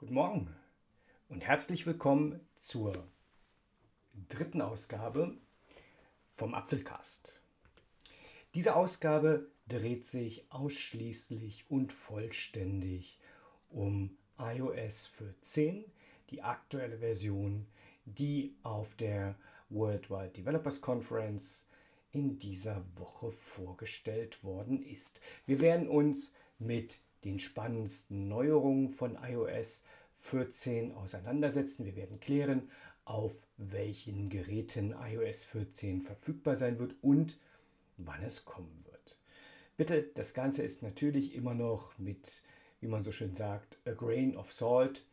Guten Morgen und herzlich willkommen zur dritten Ausgabe vom Apfelcast. Diese Ausgabe dreht sich ausschließlich und vollständig um iOS 14, die aktuelle Version, die auf der Worldwide Developers Conference in dieser Woche vorgestellt worden ist. Wir werden uns mit den spannendsten Neuerungen von iOS 14 auseinandersetzen. Wir werden klären, auf welchen Geräten iOS 14 verfügbar sein wird und wann es kommen wird. Bitte, das Ganze ist natürlich immer noch mit, wie man so schön sagt, a grain of salt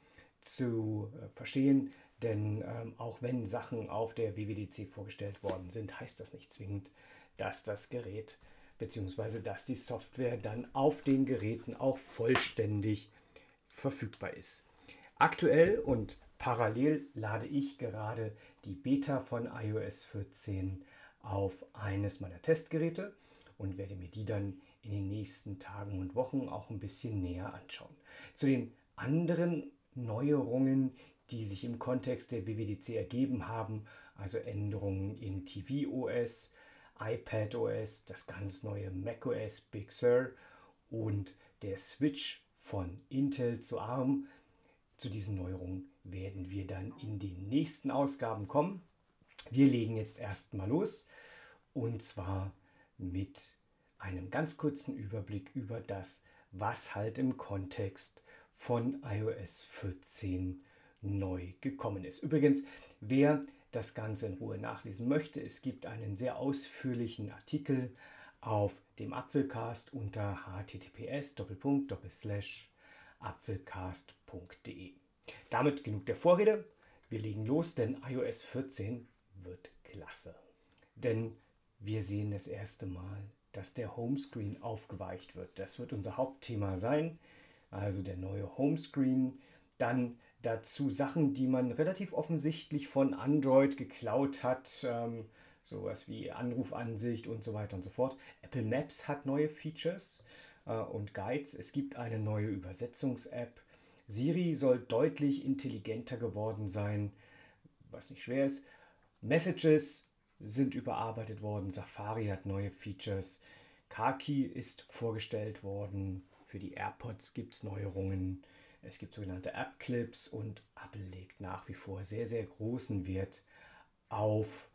zu äh, verstehen, denn ähm, auch wenn Sachen auf der WWDC vorgestellt worden sind, heißt das nicht zwingend, dass das Gerät beziehungsweise dass die Software dann auf den Geräten auch vollständig verfügbar ist. Aktuell und parallel lade ich gerade die Beta von iOS 14 auf eines meiner Testgeräte und werde mir die dann in den nächsten Tagen und Wochen auch ein bisschen näher anschauen. Zu den anderen Neuerungen, die sich im Kontext der WWDC ergeben haben, also Änderungen in tvOS, iPadOS, das ganz neue macOS Big Sur und der Switch von Intel zu ARM. Zu diesen Neuerungen werden wir dann in den nächsten Ausgaben kommen. Wir legen jetzt erstmal los und zwar mit einem ganz kurzen Überblick über das, was halt im Kontext von iOS 14 neu gekommen ist. Übrigens, wer das Ganze in Ruhe nachlesen möchte, es gibt einen sehr ausführlichen Artikel auf dem Apfelcast unter https apfelcast.de. Damit genug der Vorrede. Wir legen los, denn iOS 14 wird klasse. Denn wir sehen das erste Mal, dass der Homescreen aufgeweicht wird. Das wird unser Hauptthema sein. Also der neue Homescreen. Dann Dazu Sachen, die man relativ offensichtlich von Android geklaut hat, ähm, sowas wie Anrufansicht und so weiter und so fort. Apple Maps hat neue Features äh, und Guides. Es gibt eine neue Übersetzungs-App. Siri soll deutlich intelligenter geworden sein, was nicht schwer ist. Messages sind überarbeitet worden. Safari hat neue Features. Kaki ist vorgestellt worden. Für die AirPods gibt es Neuerungen. Es gibt sogenannte App-Clips und Apple legt nach wie vor sehr, sehr großen Wert auf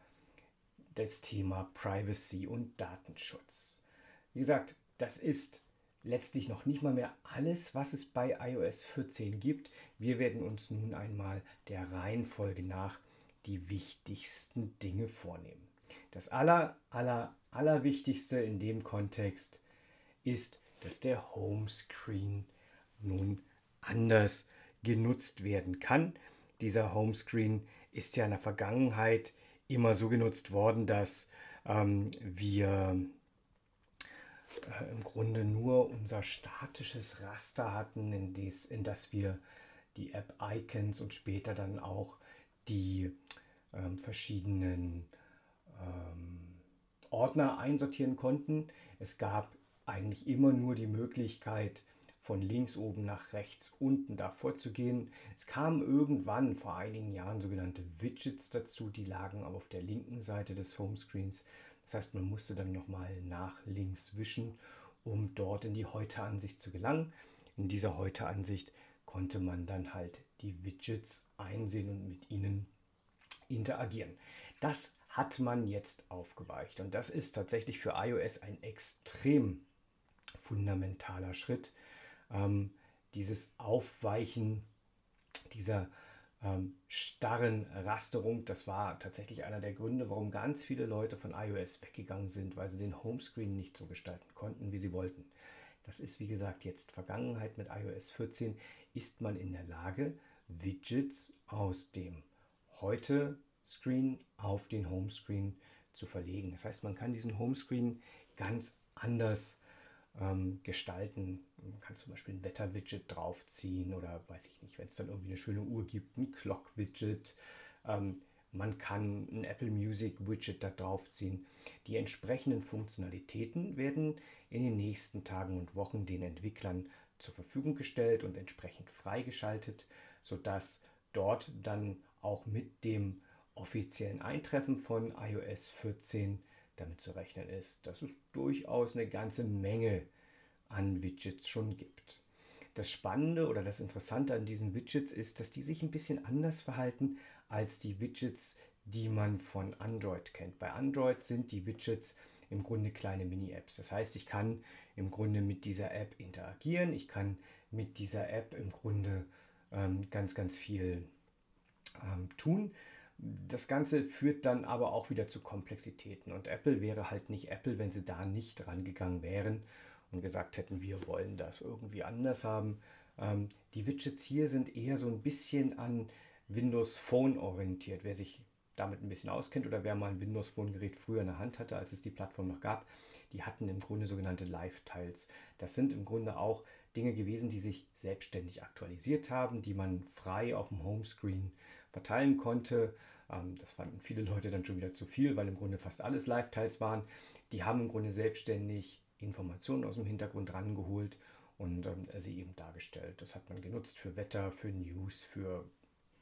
das Thema Privacy und Datenschutz. Wie gesagt, das ist letztlich noch nicht mal mehr alles, was es bei iOS 14 gibt. Wir werden uns nun einmal der Reihenfolge nach die wichtigsten Dinge vornehmen. Das aller, aller, allerwichtigste in dem Kontext ist, dass der Homescreen nun anders genutzt werden kann. Dieser Homescreen ist ja in der Vergangenheit immer so genutzt worden, dass ähm, wir äh, im Grunde nur unser statisches Raster hatten, in, dies, in das wir die App-Icons und später dann auch die ähm, verschiedenen ähm, Ordner einsortieren konnten. Es gab eigentlich immer nur die Möglichkeit, von links oben nach rechts unten da vorzugehen. Es kamen irgendwann vor einigen Jahren sogenannte Widgets dazu, die lagen aber auf der linken Seite des Homescreens. Das heißt, man musste dann nochmal nach links wischen, um dort in die Heute-Ansicht zu gelangen. In dieser Heute-Ansicht konnte man dann halt die Widgets einsehen und mit ihnen interagieren. Das hat man jetzt aufgeweicht und das ist tatsächlich für iOS ein extrem fundamentaler Schritt, ähm, dieses Aufweichen dieser ähm, starren Rasterung, das war tatsächlich einer der Gründe, warum ganz viele Leute von iOS weggegangen sind, weil sie den Homescreen nicht so gestalten konnten, wie sie wollten. Das ist wie gesagt jetzt Vergangenheit mit iOS 14 ist man in der Lage, Widgets aus dem heute Screen auf den Homescreen zu verlegen. Das heißt, man kann diesen Homescreen ganz anders ähm, gestalten. Man kann zum Beispiel ein Wetter-Widget draufziehen oder weiß ich nicht, wenn es dann irgendwie eine schöne Uhr gibt, ein Clock-Widget. Ähm, man kann ein Apple Music Widget da draufziehen. Die entsprechenden Funktionalitäten werden in den nächsten Tagen und Wochen den Entwicklern zur Verfügung gestellt und entsprechend freigeschaltet, sodass dort dann auch mit dem offiziellen Eintreffen von iOS 14 damit zu rechnen ist, dass es durchaus eine ganze Menge an Widgets schon gibt. Das Spannende oder das Interessante an diesen Widgets ist, dass die sich ein bisschen anders verhalten als die Widgets, die man von Android kennt. Bei Android sind die Widgets im Grunde kleine Mini-Apps. Das heißt, ich kann im Grunde mit dieser App interagieren. Ich kann mit dieser App im Grunde ähm, ganz, ganz viel ähm, tun. Das Ganze führt dann aber auch wieder zu Komplexitäten. Und Apple wäre halt nicht Apple, wenn sie da nicht rangegangen wären und gesagt hätten, wir wollen das irgendwie anders haben. Ähm, die Widgets hier sind eher so ein bisschen an Windows Phone orientiert. Wer sich damit ein bisschen auskennt oder wer mal ein Windows Phone Gerät früher in der Hand hatte, als es die Plattform noch gab, die hatten im Grunde sogenannte Live-Tiles. Das sind im Grunde auch Dinge gewesen, die sich selbstständig aktualisiert haben, die man frei auf dem Homescreen verteilen konnte. Ähm, das fanden viele Leute dann schon wieder zu viel, weil im Grunde fast alles Live-Tiles waren. Die haben im Grunde selbstständig Informationen aus dem Hintergrund rangeholt und ähm, sie eben dargestellt. Das hat man genutzt für Wetter, für News, für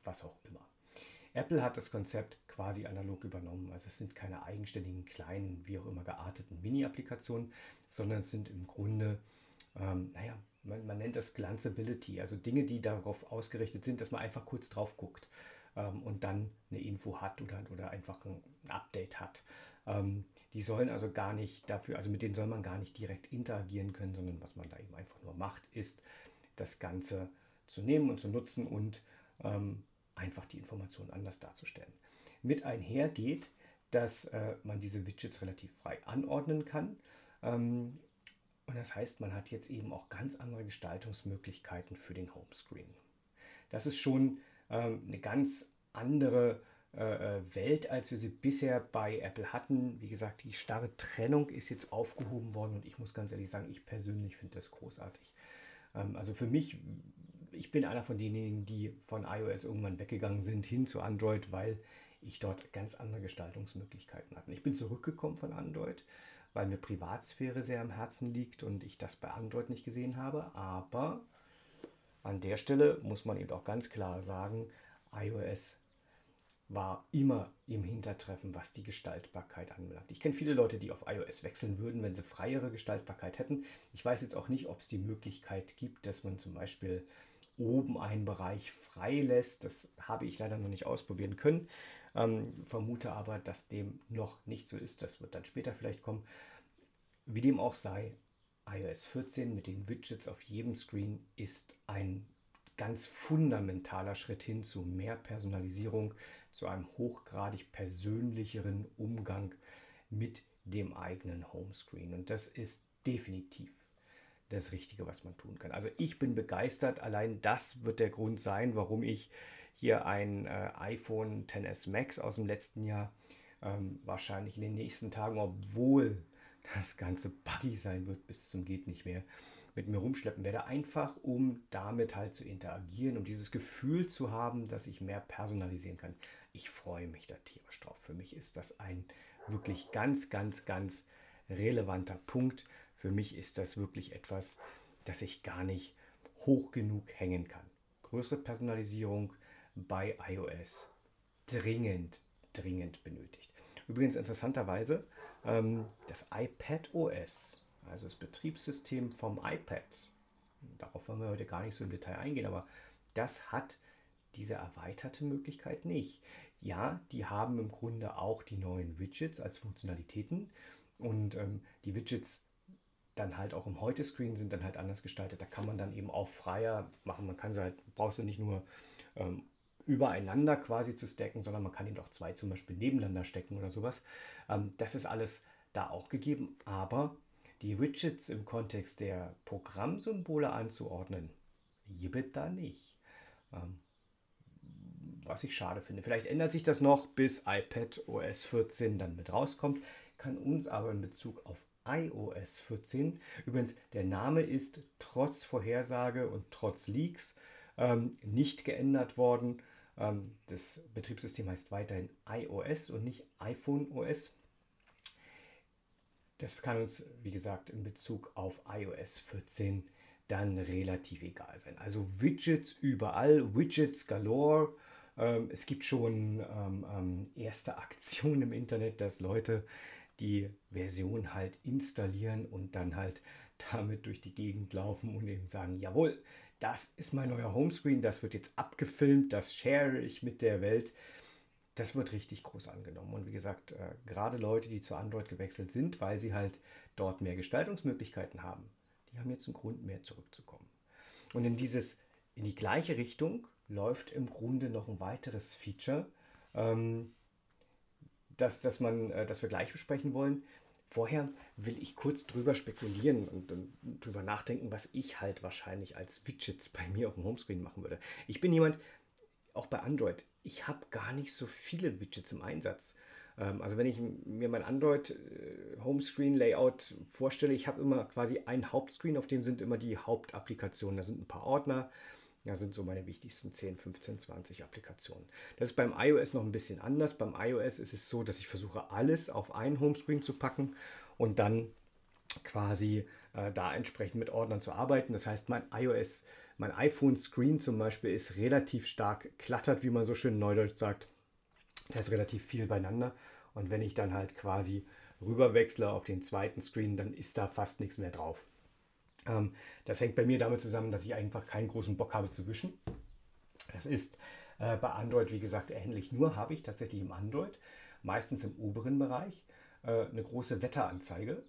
was auch immer. Apple hat das Konzept quasi analog übernommen. Also es sind keine eigenständigen, kleinen, wie auch immer gearteten Mini-Applikationen, sondern es sind im Grunde, ähm, naja, man, man, nennt das Glanceability, also Dinge, die darauf ausgerichtet sind, dass man einfach kurz drauf guckt ähm, und dann eine Info hat oder, oder einfach ein, ein Update hat. Ähm, die sollen also gar nicht dafür, also mit denen soll man gar nicht direkt interagieren können, sondern was man da eben einfach nur macht, ist das Ganze zu nehmen und zu nutzen und ähm, einfach die Informationen anders darzustellen. Mit einher geht, dass äh, man diese Widgets relativ frei anordnen kann. Ähm, und das heißt, man hat jetzt eben auch ganz andere Gestaltungsmöglichkeiten für den Homescreen. Das ist schon ähm, eine ganz andere Welt, als wir sie bisher bei Apple hatten. Wie gesagt, die starre Trennung ist jetzt aufgehoben worden und ich muss ganz ehrlich sagen, ich persönlich finde das großartig. Ähm, also für mich, ich bin einer von denjenigen, die von iOS irgendwann weggegangen sind hin zu Android, weil ich dort ganz andere Gestaltungsmöglichkeiten hatte. Ich bin zurückgekommen von Android, weil mir Privatsphäre sehr am Herzen liegt und ich das bei Android nicht gesehen habe. Aber an der Stelle muss man eben auch ganz klar sagen, iOS war immer im Hintertreffen, was die Gestaltbarkeit anbelangt. Ich kenne viele Leute, die auf iOS wechseln würden, wenn sie freiere Gestaltbarkeit hätten. Ich weiß jetzt auch nicht, ob es die Möglichkeit gibt, dass man zum Beispiel oben einen Bereich frei lässt. Das habe ich leider noch nicht ausprobieren können. Ähm, vermute aber, dass dem noch nicht so ist. Das wird dann später vielleicht kommen. Wie dem auch sei, iOS 14 mit den Widgets auf jedem Screen ist ein ganz fundamentaler Schritt hin zu mehr Personalisierung, zu einem hochgradig persönlicheren Umgang mit dem eigenen Homescreen. Und das ist definitiv das Richtige, was man tun kann. Also ich bin begeistert. Allein das wird der Grund sein, warum ich hier ein äh, iPhone XS Max aus dem letzten Jahr ähm, wahrscheinlich in den nächsten Tagen, obwohl das Ganze buggy sein wird bis zum geht nicht mehr, mit mir rumschleppen werde, einfach um damit halt zu interagieren, um dieses Gefühl zu haben, dass ich mehr personalisieren kann. Ich freue mich da tierisch drauf. Für mich ist das ein wirklich ganz, ganz, ganz relevanter Punkt. Für mich ist das wirklich etwas, das ich gar nicht hoch genug hängen kann. Größere Personalisierung bei iOS dringend, dringend benötigt. Übrigens interessanterweise, ähm, das iPad OS, also das Betriebssystem vom iPad, darauf wollen wir heute gar nicht so im Detail eingehen, aber das hat diese erweiterte Möglichkeit nicht. Ja, die haben im Grunde auch die neuen Widgets als Funktionalitäten und ähm, die Widgets dann halt auch im Heute-Screen sind dann halt anders gestaltet. Da kann man dann eben auch freier machen. Man kann sie halt, brauchst du nicht nur ähm, übereinander quasi zu stacken, sondern man kann eben auch zwei zum Beispiel nebeneinander stecken oder sowas. Ähm, das ist alles da auch gegeben, aber die Widgets im Kontext der Programmsymbole anzuordnen, gibt da nicht. Ähm, was ich schade finde. Vielleicht ändert sich das noch, bis iPad OS 14 dann mit rauskommt, kann uns aber in Bezug auf iOS 14, übrigens der Name ist trotz Vorhersage und trotz Leaks ähm, nicht geändert worden. Ähm, das Betriebssystem heißt weiterhin iOS und nicht iPhone OS. Das kann uns, wie gesagt, in Bezug auf iOS 14 dann relativ egal sein. Also Widgets überall, Widgets galore. Ähm, es gibt schon ähm, ähm, erste Aktionen im Internet, dass Leute die Version halt installieren und dann halt damit durch die Gegend laufen und eben sagen, jawohl, das ist mein neuer Homescreen, das wird jetzt abgefilmt, das share ich mit der Welt. Das wird richtig groß angenommen. Und wie gesagt, äh, gerade Leute, die zu Android gewechselt sind, weil sie halt dort mehr Gestaltungsmöglichkeiten haben, die haben jetzt einen Grund mehr zurückzukommen. Und in dieses, in die gleiche Richtung läuft im Grunde noch ein weiteres Feature, ähm, das, das, man, äh, das wir gleich besprechen wollen. Vorher will ich kurz drüber spekulieren und, und drüber nachdenken, was ich halt wahrscheinlich als Widgets bei mir auf dem Homescreen machen würde. Ich bin jemand, auch bei Android, ich habe gar nicht so viele Widgets im Einsatz. Ähm, also wenn ich mir mein Android äh, Homescreen Layout vorstelle, ich habe immer quasi ein Hauptscreen, auf dem sind immer die Hauptapplikationen. Da sind ein paar Ordner, da sind so meine wichtigsten 10, 15, 20 Applikationen. Das ist beim iOS noch ein bisschen anders. Beim iOS ist es so, dass ich versuche, alles auf einen Homescreen zu packen und dann quasi äh, da entsprechend mit Ordnern zu arbeiten. Das heißt, mein iOS, mein iPhone-Screen zum Beispiel ist relativ stark klattert, wie man so schön neudeutsch sagt. Da ist relativ viel beieinander. Und wenn ich dann halt quasi rüberwechsle auf den zweiten Screen, dann ist da fast nichts mehr drauf. Ähm, das hängt bei mir damit zusammen, dass ich einfach keinen großen Bock habe zu wischen. Das ist äh, bei Android, wie gesagt, ähnlich. Nur habe ich tatsächlich im Android, meistens im oberen Bereich, äh, eine große Wetteranzeige.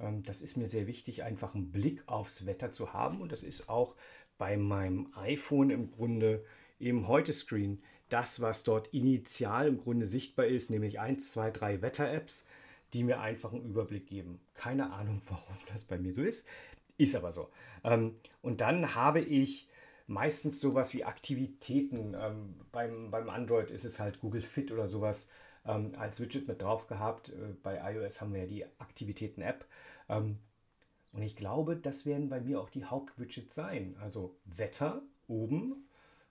Ähm, das ist mir sehr wichtig, einfach einen Blick aufs Wetter zu haben. Und das ist auch bei meinem iPhone im Grunde im Heute-Screen das, was dort initial im Grunde sichtbar ist, nämlich 1, 2, 3 Wetter-Apps, die mir einfach einen Überblick geben. Keine Ahnung, warum das bei mir so ist. Ist aber so. Ähm, und dann habe ich meistens sowas wie Aktivitäten. Ähm, beim, beim Android ist es halt Google Fit oder sowas ähm, als Widget mit drauf gehabt. Äh, bei iOS haben wir ja die Aktivitäten-App. Und ich glaube, das werden bei mir auch die Hauptwidgets sein. Also Wetter oben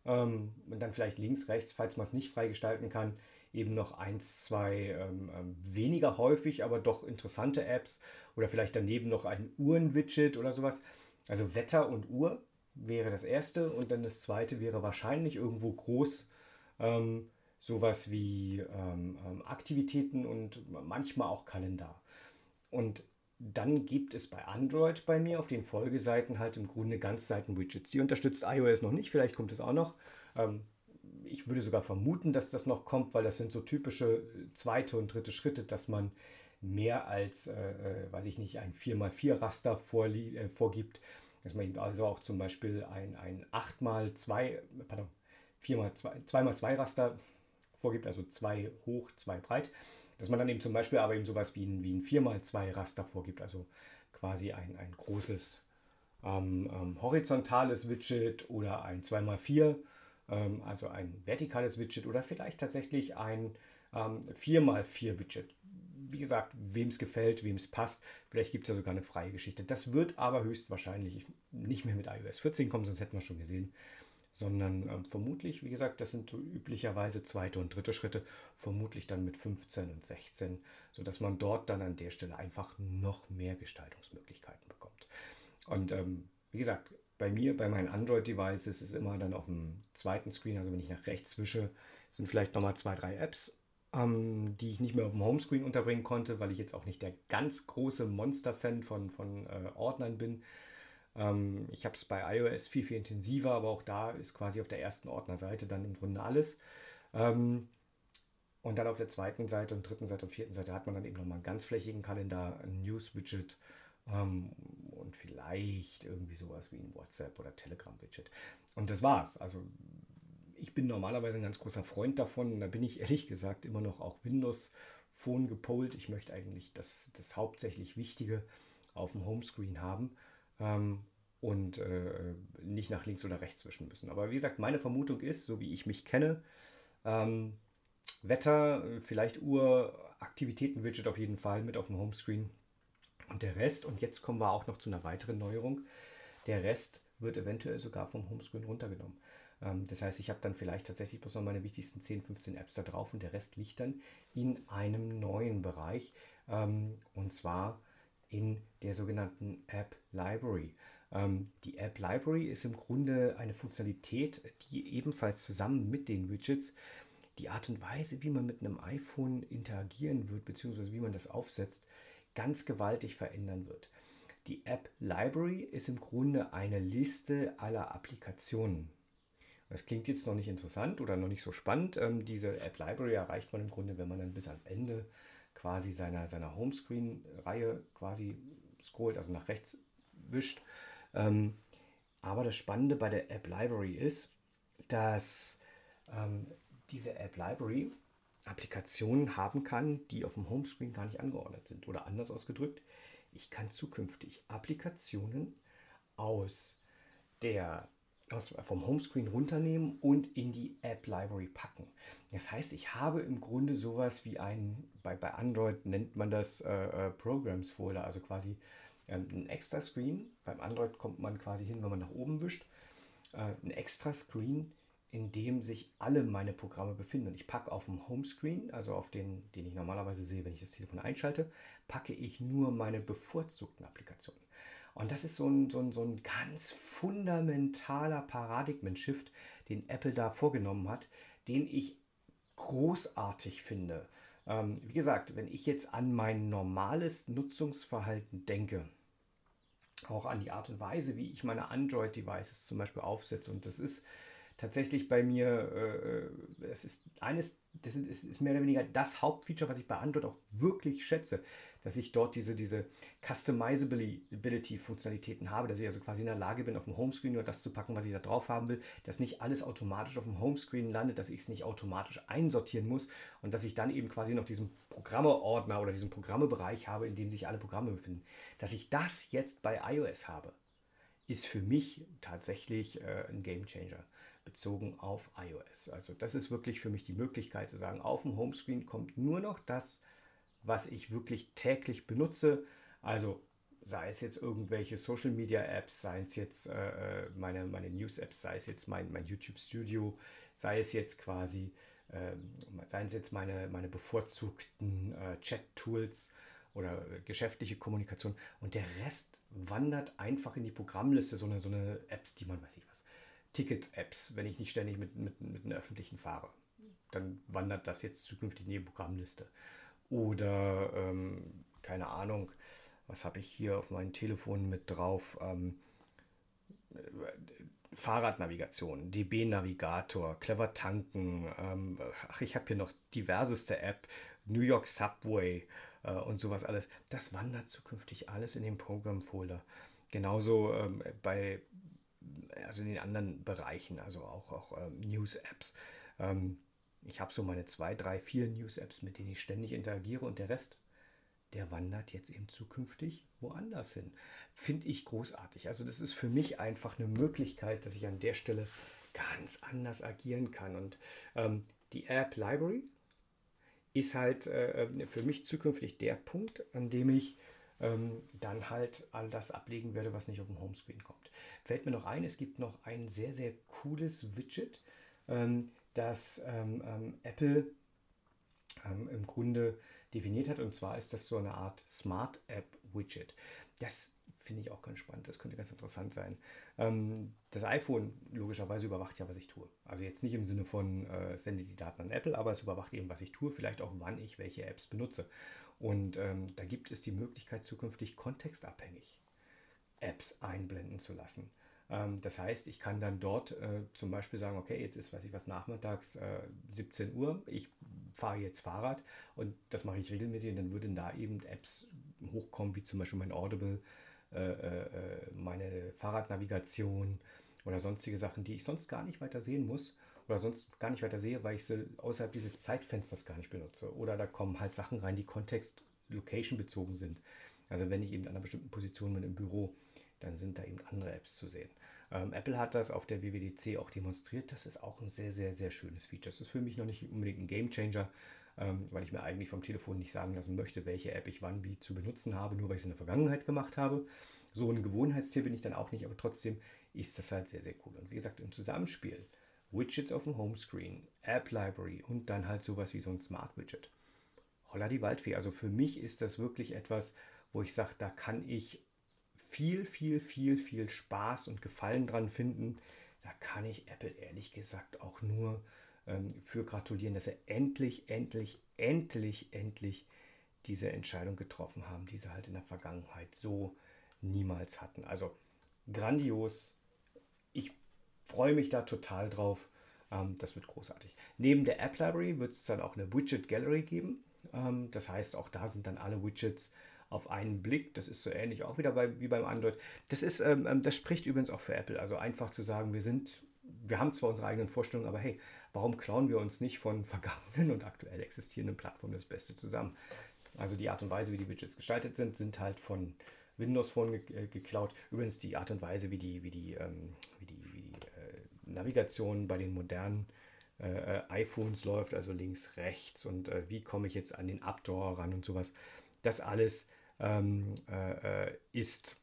und dann vielleicht links, rechts, falls man es nicht freigestalten kann, eben noch eins, zwei ähm, weniger häufig, aber doch interessante Apps oder vielleicht daneben noch ein Uhren-Widget oder sowas. Also Wetter und Uhr wäre das erste und dann das zweite wäre wahrscheinlich irgendwo groß ähm, sowas wie ähm, ähm, Aktivitäten und manchmal auch Kalendar. Und dann gibt es bei Android bei mir auf den Folgeseiten halt im Grunde Ganzseiten-Widgets. Die unterstützt iOS noch nicht, vielleicht kommt es auch noch. Ähm, ich würde sogar vermuten, dass das noch kommt, weil das sind so typische zweite und dritte Schritte, dass man mehr als, äh, äh weiß ich nicht, ein 4x4 Raster äh, vorgibt, dass man also auch zum Beispiel ein, ein 8x2, pardon, 4x2, 2x2 Raster vorgibt, also 2 hoch, 2 breit, dass man dann eben zum Beispiel aber eben sowas wie ein, wie ein 4x2 Raster vorgibt, also quasi ein, ein großes ähm, ähm, horizontales Widget oder ein 2x4 ähm, also ein vertikales Widget oder vielleicht tatsächlich ein ähm, 4x4 Widget. Wie gesagt, wem es gefällt, wem es passt. Vielleicht gibt es ja sogar eine freie Geschichte. Das wird aber höchstwahrscheinlich nicht mehr mit iOS 14 kommen, sonst hätten wir schon gesehen. Sondern ähm, vermutlich, wie gesagt, das sind so üblicherweise zweite und dritte Schritte, vermutlich dann mit 15 und 16, sodass man dort dann an der Stelle einfach noch mehr Gestaltungsmöglichkeiten bekommt. Und ähm, wie gesagt, bei mir, bei meinen Android-Devices ist es immer dann auf dem zweiten Screen, also wenn ich nach rechts wische, sind vielleicht nochmal zwei, drei Apps, ähm, die ich nicht mehr auf dem Homescreen unterbringen konnte, weil ich jetzt auch nicht der ganz große Monster-Fan von, von äh, Ordnern bin. Ähm, ich habe es bei iOS viel, viel intensiver, aber auch da ist quasi auf der ersten Ordnerseite dann im Grunde alles. Ähm, und dann auf der zweiten Seite und dritten Seite und vierten Seite hat man dann eben nochmal einen ganzflächigen Kalender, ein News-Widget ähm, und vielleicht irgendwie sowas wie ein WhatsApp oder Telegram-Widget. Und das war's. Also ich bin normalerweise ein ganz großer Freund davon. Da bin ich ehrlich gesagt immer noch auch Windows Phone gepolt. Ich möchte eigentlich das, das hauptsächlich Wichtige auf dem Homescreen haben ähm, und äh, nicht nach links oder rechts wischen müssen. Aber wie gesagt, meine Vermutung ist, so wie ich mich kenne, ähm, Wetter, vielleicht Uhr, Aktivitäten-Widget auf jeden Fall mit auf dem Homescreen. Und der Rest, und jetzt kommen wir auch noch zu einer weiteren Neuerung, der Rest wird eventuell sogar vom Homescreen runtergenommen. Ähm, das heißt, ich habe dann vielleicht tatsächlich bloß noch meine wichtigsten 10, 15 Apps da drauf und der Rest liegt dann in einem neuen Bereich ähm, und zwar in der sogenannten App Library. Ähm, die App Library ist im Grunde eine Funktionalität, die ebenfalls zusammen mit den Widgets die Art und Weise, wie man mit einem iPhone interagieren wird, beziehungsweise wie man das aufsetzt, ganz gewaltig verändern wird. Die App Library ist im Grunde eine Liste aller Applikationen. Das klingt jetzt noch nicht interessant oder noch nicht so spannend. Ähm, diese App Library erreicht man im Grunde, wenn man dann bis ans Ende quasi seiner, seiner Homescreen-Reihe quasi scrollt, also nach rechts wischt. Ähm, aber das Spannende bei der App Library ist, dass ähm, diese App Library Applikationen haben kann, die auf dem Homescreen gar nicht angeordnet sind. Oder anders ausgedrückt, ich kann zukünftig Applikationen aus der aus, vom Homescreen runternehmen und in die App Library packen. Das heißt, ich habe im Grunde sowas wie ein, bei, bei Android nennt man das äh, äh, Programs Folder, also quasi ähm, ein extra Screen. Beim Android kommt man quasi hin, wenn man nach oben wischt. Äh, ein extra Screen, in dem sich alle meine Programme befinden. Und ich packe auf dem Homescreen, also auf den, den ich normalerweise sehe, wenn ich das Telefon einschalte, packe ich nur meine bevorzugten Applikationen. Und das ist so ein, so ein, so ein ganz fundamentaler Paradigmen-Shift, den Apple da vorgenommen hat, den ich großartig finde. Ähm, wie gesagt, wenn ich jetzt an mein normales Nutzungsverhalten denke, auch an die Art und Weise, wie ich meine Android-Devices zum Beispiel aufsetze, und das ist tatsächlich bei mir, äh, es ist eines, das ist, mehr oder weniger das Hauptfeature, was ich bei Android auch wirklich schätze dass ich dort diese, diese Customizability-Funktionalitäten habe, dass ich also quasi in der Lage bin, auf dem Homescreen nur das zu packen, was ich da drauf haben will, dass nicht alles automatisch auf dem Homescreen landet, dass ich es nicht automatisch einsortieren muss und dass ich dann eben quasi noch diesen Programme-Ordner oder diesen Programmebereich habe, in dem sich alle Programme befinden. Dass ich das jetzt bei iOS habe, ist für mich tatsächlich äh, ein Game Changer bezogen auf iOS. Also das ist wirklich für mich die Möglichkeit zu sagen, auf dem Homescreen kommt nur noch das, was ich wirklich täglich benutze. Also sei es jetzt irgendwelche Social Media Apps, sei es jetzt äh, äh, meine, meine News Apps, sei es jetzt mein, mein YouTube Studio, sei es jetzt quasi, äh, seien es jetzt meine, meine bevorzugten äh, Chat-Tools oder äh, geschäftliche Kommunikation und der Rest wandert einfach in die Programmliste, so eine, so eine Apps, die man, weiß ich Tickets-Apps, wenn ich nicht ständig mit, mit, mit einem öffentlichen fahre. Dann wandert das jetzt zukünftig in die Programmliste. Oder, ähm, keine Ahnung, was habe ich hier auf meinem Telefon mit drauf? Ähm, Fahrradnavigation, DB-Navigator, Clever Tanken, ähm, ach, ich habe hier noch diverseste App, New York Subway äh, und sowas alles. Das wandert zukünftig alles in den Programm-Folder. Genauso ähm, bei, also in den anderen Bereichen, also auch, auch ähm, News-Apps. Ähm, ich habe so meine zwei, drei, vier News-Apps, mit denen ich ständig interagiere und der Rest, der wandert jetzt eben zukünftig woanders hin. Finde ich großartig. Also das ist für mich einfach eine Möglichkeit, dass ich an der Stelle ganz anders agieren kann. Und ähm, die App Library ist halt äh, für mich zukünftig der Punkt, an dem ich ähm, dann halt all das ablegen werde, was nicht auf dem Homescreen kommt. Fällt mir noch ein, es gibt noch ein sehr, sehr cooles Widget. Ähm, das ähm, ähm, Apple ähm, im Grunde definiert hat. Und zwar ist das so eine Art Smart App Widget. Das finde ich auch ganz spannend. Das könnte ganz interessant sein. Ähm, das iPhone logischerweise überwacht ja, was ich tue. Also jetzt nicht im Sinne von äh, sende die Daten an Apple, aber es überwacht eben, was ich tue, vielleicht auch wann ich welche Apps benutze. Und ähm, da gibt es die Möglichkeit, zukünftig kontextabhängig Apps einblenden zu lassen. Ähm, das heißt, ich kann dann dort äh, zum Beispiel sagen, okay, jetzt ist, weiß ich was, nachmittags äh, 17 Uhr, ich fahre jetzt Fahrrad und das mache ich regelmäßig und dann würden da eben Apps hochkommen, wie zum Beispiel mein Audible, äh, äh, äh, meine Fahrradnavigation oder sonstige Sachen, die ich sonst gar nicht weiter sehen muss oder sonst gar nicht weiter sehe, weil ich sie außerhalb dieses Zeitfensters gar nicht benutze. Oder da kommen halt Sachen rein, die Kontext, Location bezogen sind. Also wenn ich eben an einer bestimmten Position bin im Büro, dann sind da eben andere Apps zu sehen. Ähm, Apple hat das auf der WWDC auch demonstriert. Das ist auch ein sehr, sehr, sehr schönes Feature. Das ist für mich noch nicht unbedingt ein Game Changer, ähm, weil ich mir eigentlich vom Telefon nicht sagen lassen möchte, welche App ich wann wie zu benutzen habe, nur weil ich es in der Vergangenheit gemacht habe. So ein Gewohnheitstier bin ich dann auch nicht, aber trotzdem ist das halt sehr, sehr cool. Und wie gesagt, im Zusammenspiel Widgets auf dem Homescreen, App Library und dann halt sowas wie so ein Smart Widget. Holla die Waldfee. Also für mich ist das wirklich etwas, wo ich sage, da kann ich viel, viel, viel, viel Spaß und Gefallen dran finden. Da kann ich Apple ehrlich gesagt auch nur ähm, für gratulieren, dass sie endlich, endlich, endlich, endlich diese Entscheidung getroffen haben, die sie halt in der Vergangenheit so niemals hatten. Also grandios. Freue mich da total drauf. Ähm, das wird großartig. Neben der App Library wird es dann auch eine Widget Gallery geben. Ähm, das heißt, auch da sind dann alle Widgets auf einen Blick. Das ist so ähnlich auch wieder bei, wie beim Android. Das ist, ähm, das spricht übrigens auch für Apple. Also einfach zu sagen, wir sind, wir haben zwar unsere eigenen Vorstellungen, aber hey, warum klauen wir uns nicht von vergangenen und aktuell existierenden Plattformen das Beste zusammen? Also die Art und Weise, wie die Widgets gestaltet sind, sind halt von Windows Phone äh, geklaut. Übrigens die Art und Weise, wie die, wie die, wie die, Navigation bei den modernen äh, äh iPhones läuft, also links, rechts und äh, wie komme ich jetzt an den Updoor ran und sowas. Das alles ähm, äh, ist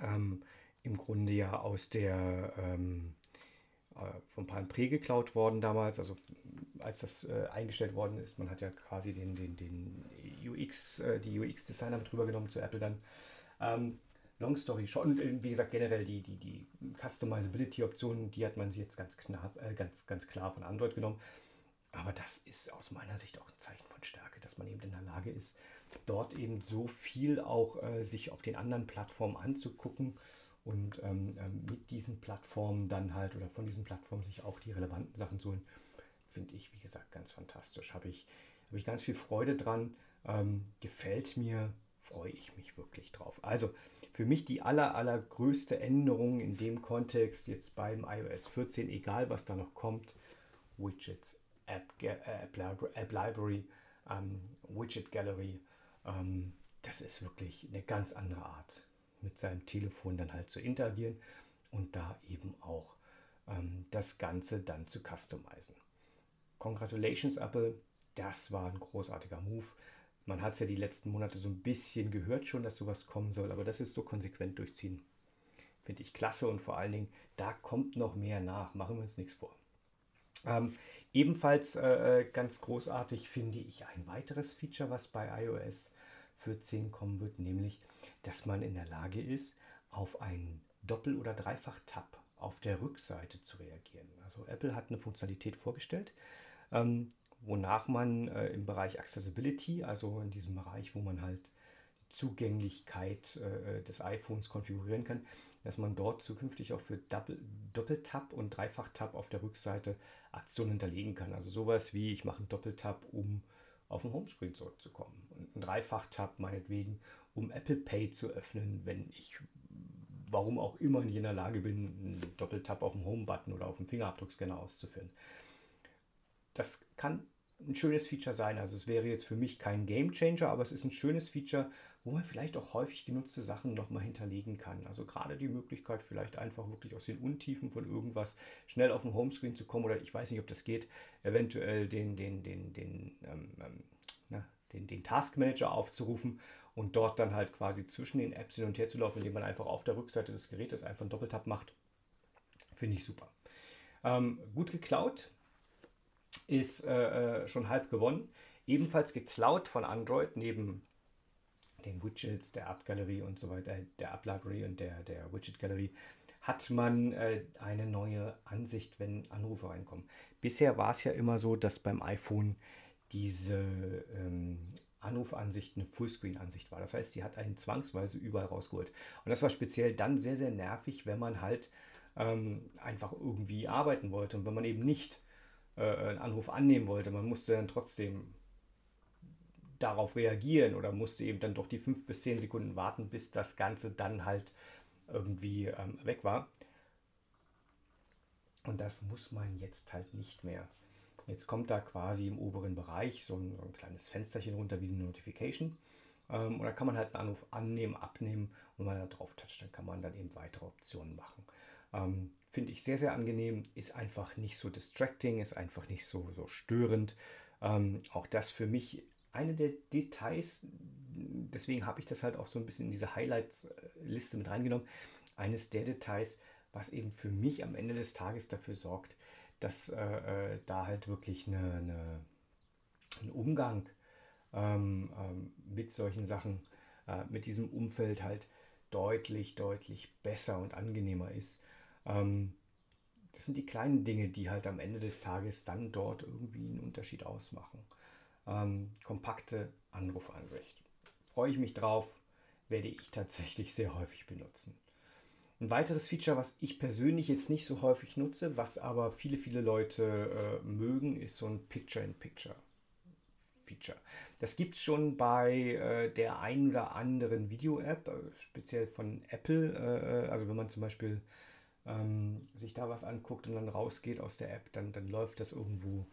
ähm, im Grunde ja aus der ähm, von Palm Pre geklaut worden damals, also als das äh, eingestellt worden ist. Man hat ja quasi den, den, den UX, äh, die UX-Designer mit rübergenommen zu Apple dann. Ähm, Long Story short, und äh, wie gesagt, generell die, die, die Customizability-Optionen, die hat man jetzt ganz, knapp, äh, ganz, ganz klar von Android genommen. Aber das ist aus meiner Sicht auch ein Zeichen von Stärke, dass man eben in der Lage ist, dort eben so viel auch äh, sich auf den anderen Plattformen anzugucken und ähm, ähm, mit diesen Plattformen dann halt oder von diesen Plattformen sich auch die relevanten Sachen zu holen, finde ich, wie gesagt, ganz fantastisch. Habe ich, hab ich ganz viel Freude dran, ähm, gefällt mir, freue ich mich wirklich drauf. Also für mich die aller, allergrößte Änderung in dem Kontext jetzt beim iOS 14, egal was da noch kommt, Widgets, App, äh, App, App Library ähm, Widget Gallery, ähm, das ist wirklich eine ganz andere Art, mit seinem Telefon dann halt zu interagieren und da eben auch ähm, das Ganze dann zu customizen. Congratulations Apple, das war ein großartiger Move man hat es ja die letzten Monate so ein bisschen gehört schon, dass sowas kommen soll, aber das ist so konsequent durchziehen. Finde ich klasse und vor allen Dingen, da kommt noch mehr nach, machen wir uns nichts vor. Ähm, ebenfalls äh, äh ganz großartig finde ich ein weiteres Feature, was bei iOS 14 kommen wird, nämlich, dass man in der Lage ist, auf einen Doppel- oder Dreifach-Tab auf der Rückseite zu reagieren. Also Apple hat eine Funktionalität vorgestellt, ähm, wonach man äh, im Bereich Accessibility, also in diesem Bereich, wo man halt die Zugänglichkeit äh, des iPhones konfigurieren kann, dass man dort zukünftig auch für Double, Doppeltap und Dreifach-Tap auf der Rückseite Aktionen hinterlegen kann. Also sowas wie, ich mache einen Doppeltap, um auf den Homescreen zurückzukommen. Und einen Dreifach-Tap meinetwegen, um Apple Pay zu öffnen, wenn ich, warum auch immer, nicht in der Lage bin, einen Doppeltap auf dem Home-Button oder auf dem Fingerabdruckscanner auszuführen. Das kann ein schönes Feature sein. Also es wäre jetzt für mich kein Game Changer, aber es ist ein schönes Feature, wo man vielleicht auch häufig genutzte Sachen nochmal hinterlegen kann. Also gerade die Möglichkeit, vielleicht einfach wirklich aus den Untiefen von irgendwas schnell auf dem Homescreen zu kommen oder ich weiß nicht, ob das geht, eventuell den, den, den, den, ähm, ähm, na, den, den Task Manager aufzurufen und dort dann halt quasi zwischen den Apps hin und her zu laufen, indem man einfach auf der Rückseite des Gerätes einfach einen Doppeltap macht. Finde ich super. Ähm, gut geklaut, ist äh, äh, schon halb gewonnen. Ebenfalls geklaut von Android, neben den Widgets, der App-Galerie und so weiter, der App-Library und der, der Widget-Galerie, hat man äh, eine neue Ansicht, wenn Anrufe reinkommen. Bisher war es ja immer so, dass beim iPhone diese ähm, Anrufansicht eine Fullscreen-Ansicht war. Das heißt, die hat einen zwangsweise überall rausgeholt. Und das war speziell dann sehr, sehr nervig, wenn man halt ähm, einfach irgendwie arbeiten wollte und wenn man eben nicht äh, einen Anruf annehmen wollte. Man musste dann trotzdem darauf reagieren oder musste eben dann doch die fünf bis zehn Sekunden warten, bis das Ganze dann halt irgendwie ähm, weg war. Und das muss man jetzt halt nicht mehr. Jetzt kommt da quasi im oberen Bereich so ein, so ein kleines Fensterchen runter wie eine Notification. Ähm, und da kann man halt einen Anruf annehmen, abnehmen und wenn man da drauf toucht, dann kann man dann eben weitere Optionen machen. Ähm, Finde ich sehr, sehr angenehm, ist einfach nicht so distracting, ist einfach nicht so, so störend. Ähm, auch das für mich eine der Details, deswegen habe ich das halt auch so ein bisschen in diese Highlights-Liste mit reingenommen. Eines der Details, was eben für mich am Ende des Tages dafür sorgt, dass äh, äh da halt wirklich eine, eine, ein Umgang ähm, ähm, mit solchen Sachen, äh, mit diesem Umfeld halt deutlich, deutlich besser und angenehmer ist. Ähm, das sind die kleinen Dinge, die halt am Ende des Tages dann dort irgendwie einen Unterschied ausmachen. Ähm, kompakte Anrufansicht. Freue ich mich drauf, werde ich tatsächlich sehr häufig benutzen. Ein weiteres Feature, was ich persönlich jetzt nicht so häufig nutze, was aber viele, viele Leute äh, mögen, ist so ein Picture-in-Picture. Feature. Das gibt es schon bei äh, der ein oder anderen Video-App, äh, speziell von Apple. Äh, äh, also wenn man zum Beispiel ähm, sich da was anguckt und dann rausgeht aus der App, dann, dann läuft das irgendwo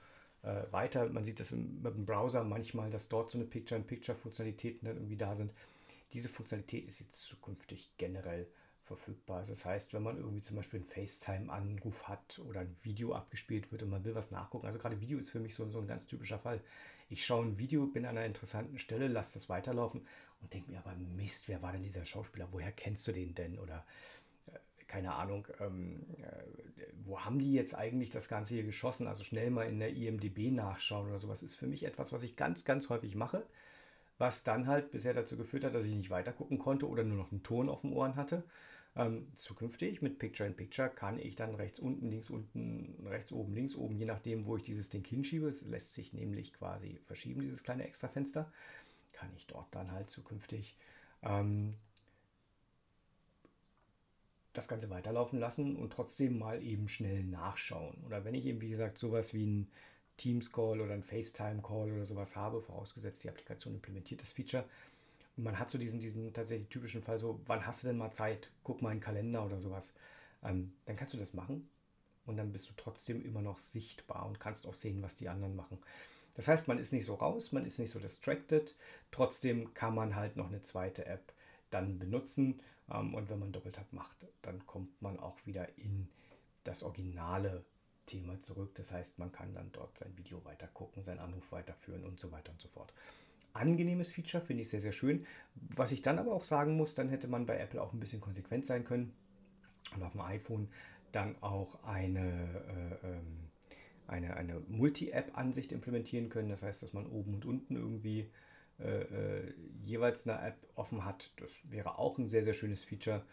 äh, weiter. Man sieht das im, mit dem Browser manchmal, dass dort so eine Picture-in-Picture-Funktionalitäten dann irgendwie da sind. Diese Funktionalität ist jetzt zukünftig generell verfügbar. Also das heißt, wenn man irgendwie zum Beispiel einen FaceTime-Anruf hat oder ein Video abgespielt wird und man will was nachgucken. Also gerade Video ist für mich so, so ein ganz typischer Fall. Ich schaue ein Video, bin an einer interessanten Stelle, lasse das weiterlaufen und denke mir aber, Mist, wer war denn dieser Schauspieler? Woher kennst du den denn? Oder keine Ahnung, ähm, äh, wo haben die jetzt eigentlich das Ganze hier geschossen? Also schnell mal in der IMDB nachschauen oder sowas ist für mich etwas, was ich ganz, ganz häufig mache was dann halt bisher dazu geführt hat, dass ich nicht weiter gucken konnte oder nur noch einen Ton auf dem Ohren hatte. Ähm, zukünftig mit Picture in Picture kann ich dann rechts unten, links unten, rechts oben, links oben, je nachdem, wo ich dieses Ding hinschiebe, es lässt sich nämlich quasi verschieben, dieses kleine Extrafenster, kann ich dort dann halt zukünftig ähm, das Ganze weiterlaufen lassen und trotzdem mal eben schnell nachschauen. Oder wenn ich eben, wie gesagt, sowas wie ein Teams-Call oder ein FaceTime-Call oder sowas habe, vorausgesetzt die Applikation implementiert das Feature, und man hat so diesen, diesen tatsächlich typischen Fall, so, wann hast du denn mal Zeit? Guck mal in den Kalender oder sowas. Ähm, dann kannst du das machen und dann bist du trotzdem immer noch sichtbar und kannst auch sehen, was die anderen machen. Das heißt, man ist nicht so raus, man ist nicht so distracted. Trotzdem kann man halt noch eine zweite App dann benutzen. Ähm, und wenn man Doppeltap macht, dann kommt man auch wieder in das originale Thema zurück. Das heißt, man kann dann dort sein Video weiter gucken, seinen Anruf weiterführen und so weiter und so fort angenehmes Feature, finde ich sehr, sehr schön. Was ich dann aber auch sagen muss, dann hätte man bei Apple auch ein bisschen konsequent sein können und auf dem iPhone dann auch eine, äh, ähm, eine, eine Multi-App-Ansicht implementieren können. Das heißt, dass man oben und unten irgendwie äh, äh, jeweils eine App offen hat. Das wäre auch ein sehr, sehr schönes Feature.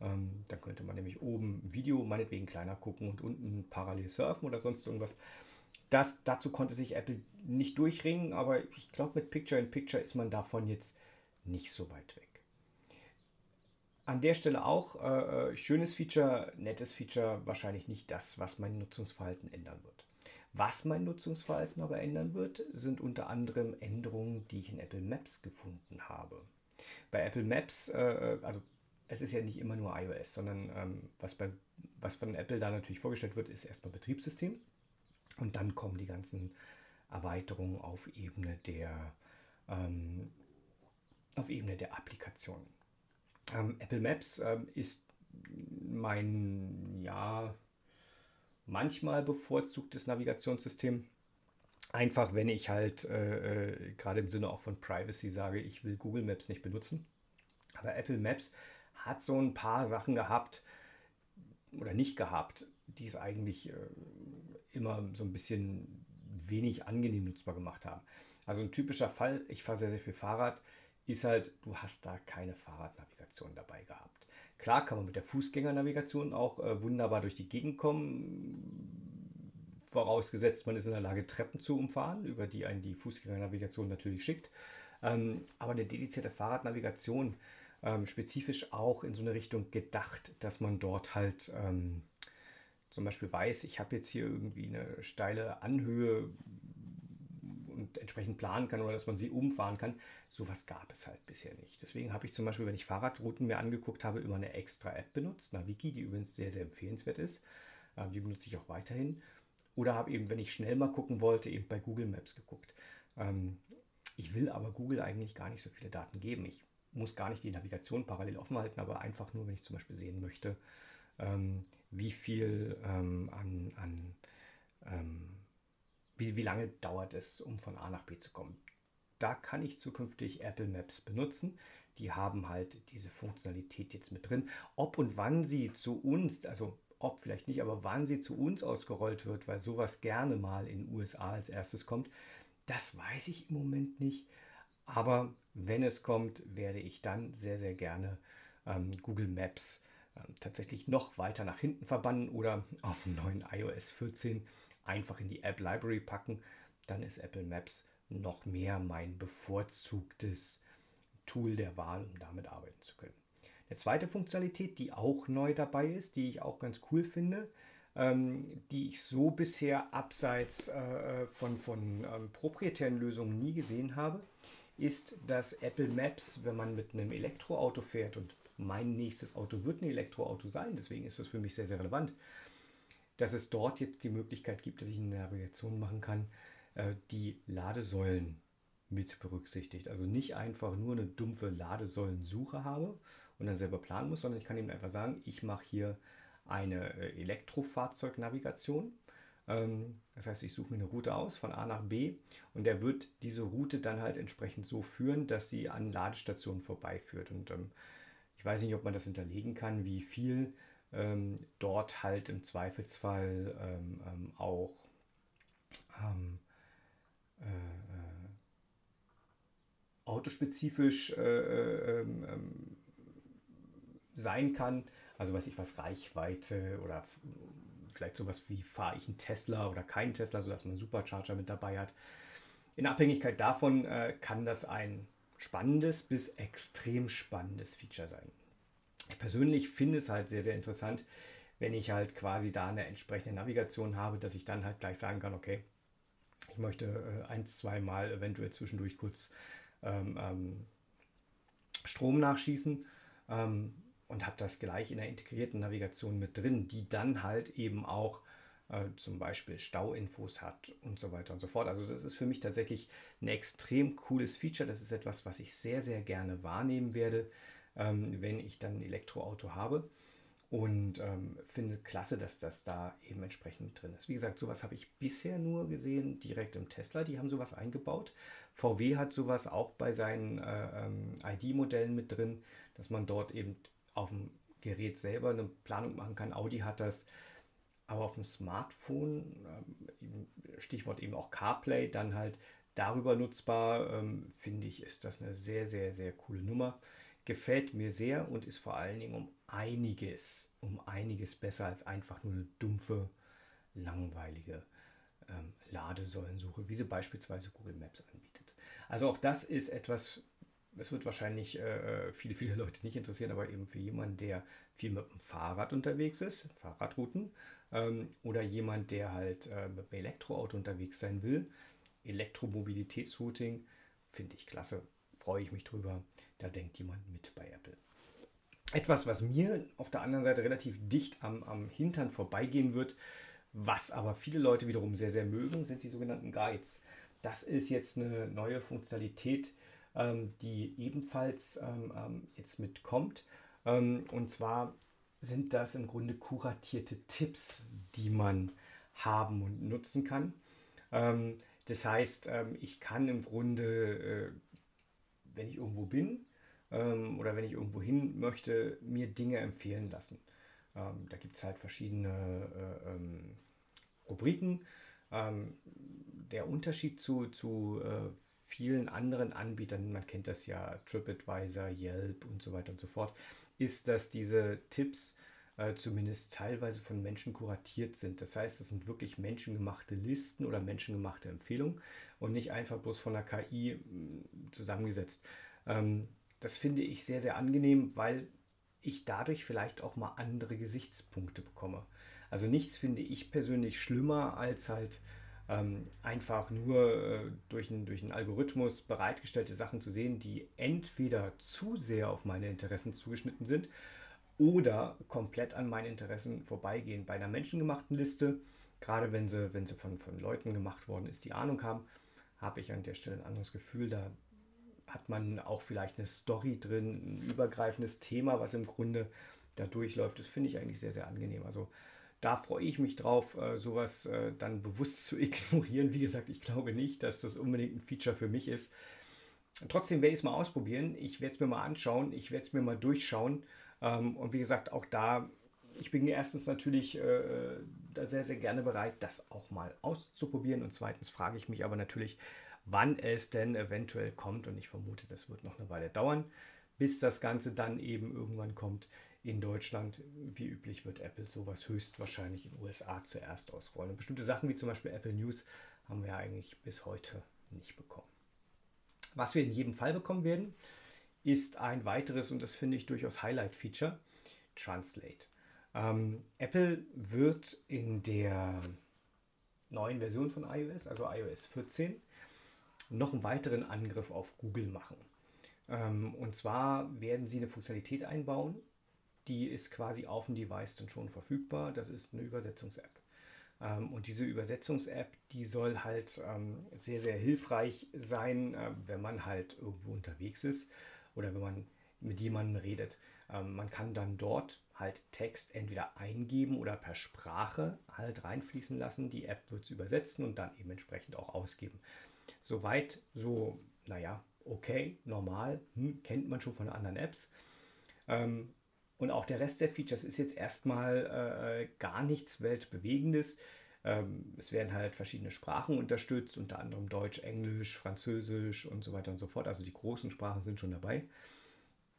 Ähm, dann könnte man nämlich oben Video meinetwegen kleiner gucken und unten parallel surfen oder sonst irgendwas. Das, dazu konnte sich Apple nicht durchringen, aber ich glaube, mit Picture in Picture ist man davon jetzt nicht so weit weg. An der Stelle auch äh, äh, schönes Feature, nettes Feature, wahrscheinlich nicht das, was mein Nutzungsverhalten ändern wird. Was mein Nutzungsverhalten aber ändern wird, sind unter anderem Änderungen, die ich in Apple Maps gefunden habe. Bei Apple Maps, äh, äh also es ist ja nicht immer nur iOS, sondern ähm, was, bei, was von Apple da natürlich vorgestellt wird, ist erstmal Betriebssystem. Und dann kommen die ganzen Erweiterungen auf Ebene der, ähm, auf Ebene der Applikation. Ähm, Apple Maps ähm, ist mein, ja, manchmal bevorzugtes Navigationssystem. Einfach, wenn ich halt äh, äh, gerade im Sinne auch von Privacy sage, ich will Google Maps nicht benutzen. Aber Apple Maps hat so ein paar Sachen gehabt oder nicht gehabt, die es eigentlich äh, immer so ein bisschen wenig angenehm nutzbar gemacht haben. Also ein typischer Fall, ich fahre sehr, sehr viel Fahrrad, ist halt, du hast da keine Fahrradnavigation dabei gehabt. Klar kann man mit der Fußgängernavigation auch äh, wunderbar durch die Gegend kommen, vorausgesetzt man ist in der Lage, Treppen zu umfahren, über die einen die Fußgängernavigation natürlich schickt. Ähm, aber eine dedizierte Fahrradnavigation, ähm, spezifisch auch in so eine Richtung gedacht, dass man dort halt ähm, zum Beispiel weiß, ich habe jetzt hier irgendwie eine steile Anhöhe und entsprechend planen kann oder dass man sie umfahren kann. Sowas gab es halt bisher nicht. Deswegen habe ich zum Beispiel, wenn ich Fahrradrouten mir angeguckt habe, immer eine extra App benutzt, Naviki, die übrigens sehr, sehr empfehlenswert ist. Ähm, die benutze ich auch weiterhin. Oder habe eben, wenn ich schnell mal gucken wollte, eben bei Google Maps geguckt. Ähm, ich will aber Google eigentlich gar nicht so viele Daten geben. Ich muss gar nicht die Navigation parallel offen halten, aber einfach nur, wenn ich zum Beispiel sehen möchte, ähm, wie viel an, an wie, wie lange dauert es, um von A nach B zu kommen. Da kann ich zukünftig Apple Maps benutzen. Die haben halt diese Funktionalität jetzt mit drin. Ob und wann sie zu uns, also ob vielleicht nicht, aber wann sie zu uns ausgerollt wird, weil sowas gerne mal in den USA als erstes kommt, das weiß ich im Moment nicht. Aber wenn es kommt, werde ich dann sehr, sehr gerne ähm, Google Maps ähm, tatsächlich noch weiter nach hinten verbannen oder auf dem neuen iOS 14 einfach in die App Library packen. Dann ist Apple Maps noch mehr mein bevorzugtes Tool der Wahl, um damit arbeiten zu können. Eine zweite Funktionalität, die auch neu dabei ist, die ich auch ganz cool finde, ähm, die ich so bisher abseits äh, von, von ähm, proprietären Lösungen nie gesehen habe, ist, dass Apple Maps, wenn man mit einem Elektroauto fährt und mein nächstes Auto wird ein Elektroauto sein, deswegen ist das für mich sehr, sehr relevant, dass es dort jetzt die Möglichkeit gibt, dass ich eine Navigation machen kann, äh, die Ladesäulen mit berücksichtigt. Also nicht einfach nur eine dumpfe Ladesäulensuche habe und dann selber planen muss, sondern ich kann eben einfach sagen, ich mache hier eine äh, Elektrofahrzeugnavigation. Ähm, das heißt, ich suche mir eine Route aus von A nach B und der wird diese Route dann halt entsprechend so führen, dass sie an Ladestationen vorbeiführt. Und ähm, ich weiß nicht, ob man das hinterlegen kann, wie viel ähm, dort halt im Zweifelsfall ähm, ähm, auch ähm, äh, äh, autospezifisch äh, äh ähm, sein kann. Also weiß ich was, Reichweite oder vielleicht sowas wie fahre ich einen Tesla oder keinen Tesla, sodass man einen Supercharger mit dabei hat. In Abhängigkeit davon äh, kann das ein spannendes bis extrem spannendes Feature sein. Ich persönlich finde es halt sehr, sehr interessant, wenn ich halt quasi da eine entsprechende Navigation habe, dass ich dann halt gleich sagen kann, okay, ich möchte äh, ein, zwei Mal eventuell zwischendurch kurz ähm, ähm, Strom nachschießen ähm, und habe das gleich in der integrierten Navigation mit drin, die dann halt eben auch äh, zum Beispiel Stauinfos hat und so weiter und so fort. Also das ist für mich tatsächlich ein extrem cooles Feature. Das ist etwas, was ich sehr, sehr gerne wahrnehmen werde, ähm, wenn ich dann ein Elektroauto habe. Und ähm, finde klasse, dass das da eben entsprechend mit drin ist. Wie gesagt, sowas habe ich bisher nur gesehen direkt im Tesla. Die haben sowas eingebaut. VW hat sowas auch bei seinen äh, ähm, ID-Modellen mit drin, dass man dort eben auf dem Gerät selber eine Planung machen kann. Audi hat das. Aber auf dem Smartphone, ähm, Stichwort eben auch CarPlay, dann halt darüber nutzbar, ähm, finde ich, ist das eine sehr, sehr, sehr coole Nummer gefällt mir sehr und ist vor allen Dingen um einiges, um einiges besser als einfach nur eine dumpfe, langweilige ähm, Ladesäulensuche, wie sie beispielsweise Google Maps anbietet. Also auch das ist etwas, es wird wahrscheinlich äh, viele, viele Leute nicht interessieren, aber eben für jemanden, der viel mit dem Fahrrad unterwegs ist, Fahrradrouten, ähm, oder jemand, der halt äh, mit dem Elektroauto unterwegs sein will, Elektromobilitätsrouting, finde ich klasse, freue ich mich drüber. Da denkt jemand mit bei Apple. Etwas, was mir auf der anderen Seite relativ dicht am, am Hintern vorbeigehen wird, was aber viele Leute wiederum sehr, sehr mögen, sind die sogenannten Guides. Das ist jetzt eine neue Funktionalität, ähm, die ebenfalls ähm, ähm jetzt mitkommt. Und zwar sind das im Grunde kuratierte Tipps, die man haben und nutzen kann. Das heißt, ich kann im Grunde äh, wenn ich irgendwo bin ähm, oder wenn ich irgendwo hin möchte, mir Dinge empfehlen lassen. Ähm, da gibt es halt verschiedene äh, ähm, Rubriken. Ähm, der Unterschied zu, zu äh, vielen anderen Anbietern, man kennt das ja, TripAdvisor, Yelp und so weiter und so fort, ist, dass diese Tipps äh, zumindest teilweise von Menschen kuratiert sind. Das heißt, es sind wirklich menschengemachte Listen oder menschengemachte Empfehlungen und nicht einfach bloß von der KI mm, zusammengesetzt. Ähm, das finde ich sehr, sehr angenehm, weil ich dadurch vielleicht auch mal andere Gesichtspunkte bekomme. Also nichts finde ich persönlich schlimmer als halt ähm, einfach nur äh, durch, ein, durch einen Algorithmus bereitgestellte Sachen zu sehen, die entweder zu sehr auf meine Interessen zugeschnitten sind oder komplett an meinen Interessen vorbeigehen. Bei einer menschengemachten Liste, gerade wenn sie, wenn sie von, von Leuten gemacht worden ist, die Ahnung haben, habe ich an der Stelle ein anderes Gefühl. Da hat man auch vielleicht eine Story drin, ein übergreifendes Thema, was im Grunde da durchläuft. Das finde ich eigentlich sehr, sehr angenehm. Also da freue ich mich drauf, äh, sowas äh, dann bewusst zu ignorieren. Wie gesagt, ich glaube nicht, dass das unbedingt ein Feature für mich ist. Trotzdem werde ich es mal ausprobieren. Ich werde es mir mal anschauen. Ich werde es mir mal durchschauen ähm, und wie gesagt, auch da, ich bin erstens natürlich äh, sehr, sehr gerne bereit, das auch mal auszuprobieren. Und zweitens frage ich mich aber natürlich, wann es denn eventuell kommt. Und ich vermute, das wird noch eine Weile dauern, bis das Ganze dann eben irgendwann kommt in Deutschland. Wie üblich wird Apple sowas höchstwahrscheinlich in den USA zuerst ausrollen. Und bestimmte Sachen wie zum Beispiel Apple News haben wir eigentlich bis heute nicht bekommen. Was wir in jedem Fall bekommen werden, ist ein weiteres, und das finde ich durchaus Highlight-Feature, Translate. Ähm, Apple wird in der neuen Version von iOS, also iOS 14, noch einen weiteren Angriff auf Google machen. Ähm, und zwar werden sie eine Funktionalität einbauen, die ist quasi auf dem Device dann schon verfügbar. Das ist eine Übersetzungs-App. Ähm, und diese Übersetzungs-App, die soll halt ähm, sehr, sehr hilfreich sein, äh, wenn man halt irgendwo unterwegs ist oder wenn man mit jemandem redet. Ähm, man kann dann dort halt Text entweder eingeben oder per Sprache halt reinfließen lassen. Die App wird es übersetzen und dann eben entsprechend auch ausgeben. Soweit so, naja, okay, normal, hm, kennt man schon von anderen Apps. Ähm, und auch der Rest der Features ist jetzt erstmal äh, gar nichts Weltbewegendes. Ähm, es werden halt verschiedene Sprachen unterstützt, unter anderem Deutsch, Englisch, Französisch und so weiter und so fort. Also die großen Sprachen sind schon dabei.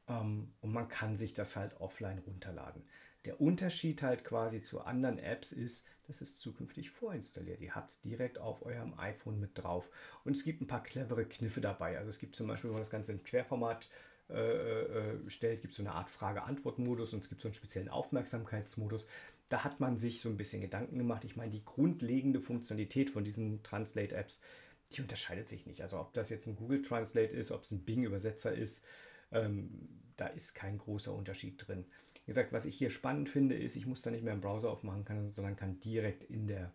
Ähm, und man kann sich das halt offline runterladen. Der Unterschied halt quasi zu anderen Apps ist, das ist zukünftig vorinstalliert. Ihr habt es direkt auf eurem iPhone mit drauf. Und es gibt ein paar clevere Kniffe dabei. Also es gibt zum Beispiel, wenn man das Ganze ins Querformat äh, äh, stellt, gibt es so eine Art Frage-Antwort-Modus und es gibt so einen speziellen Aufmerksamkeitsmodus. Da hat man sich so ein bisschen Gedanken gemacht. Ich meine, die grundlegende Funktionalität von diesen Translate-Apps, die unterscheidet sich nicht. Also ob das jetzt ein Google Translate ist, ob es ein Bing-Übersetzer ist, ähm, da ist kein großer Unterschied drin. Wie gesagt, was ich hier spannend finde, ist, ich muss da nicht mehr im Browser aufmachen, kann, sondern kann direkt in der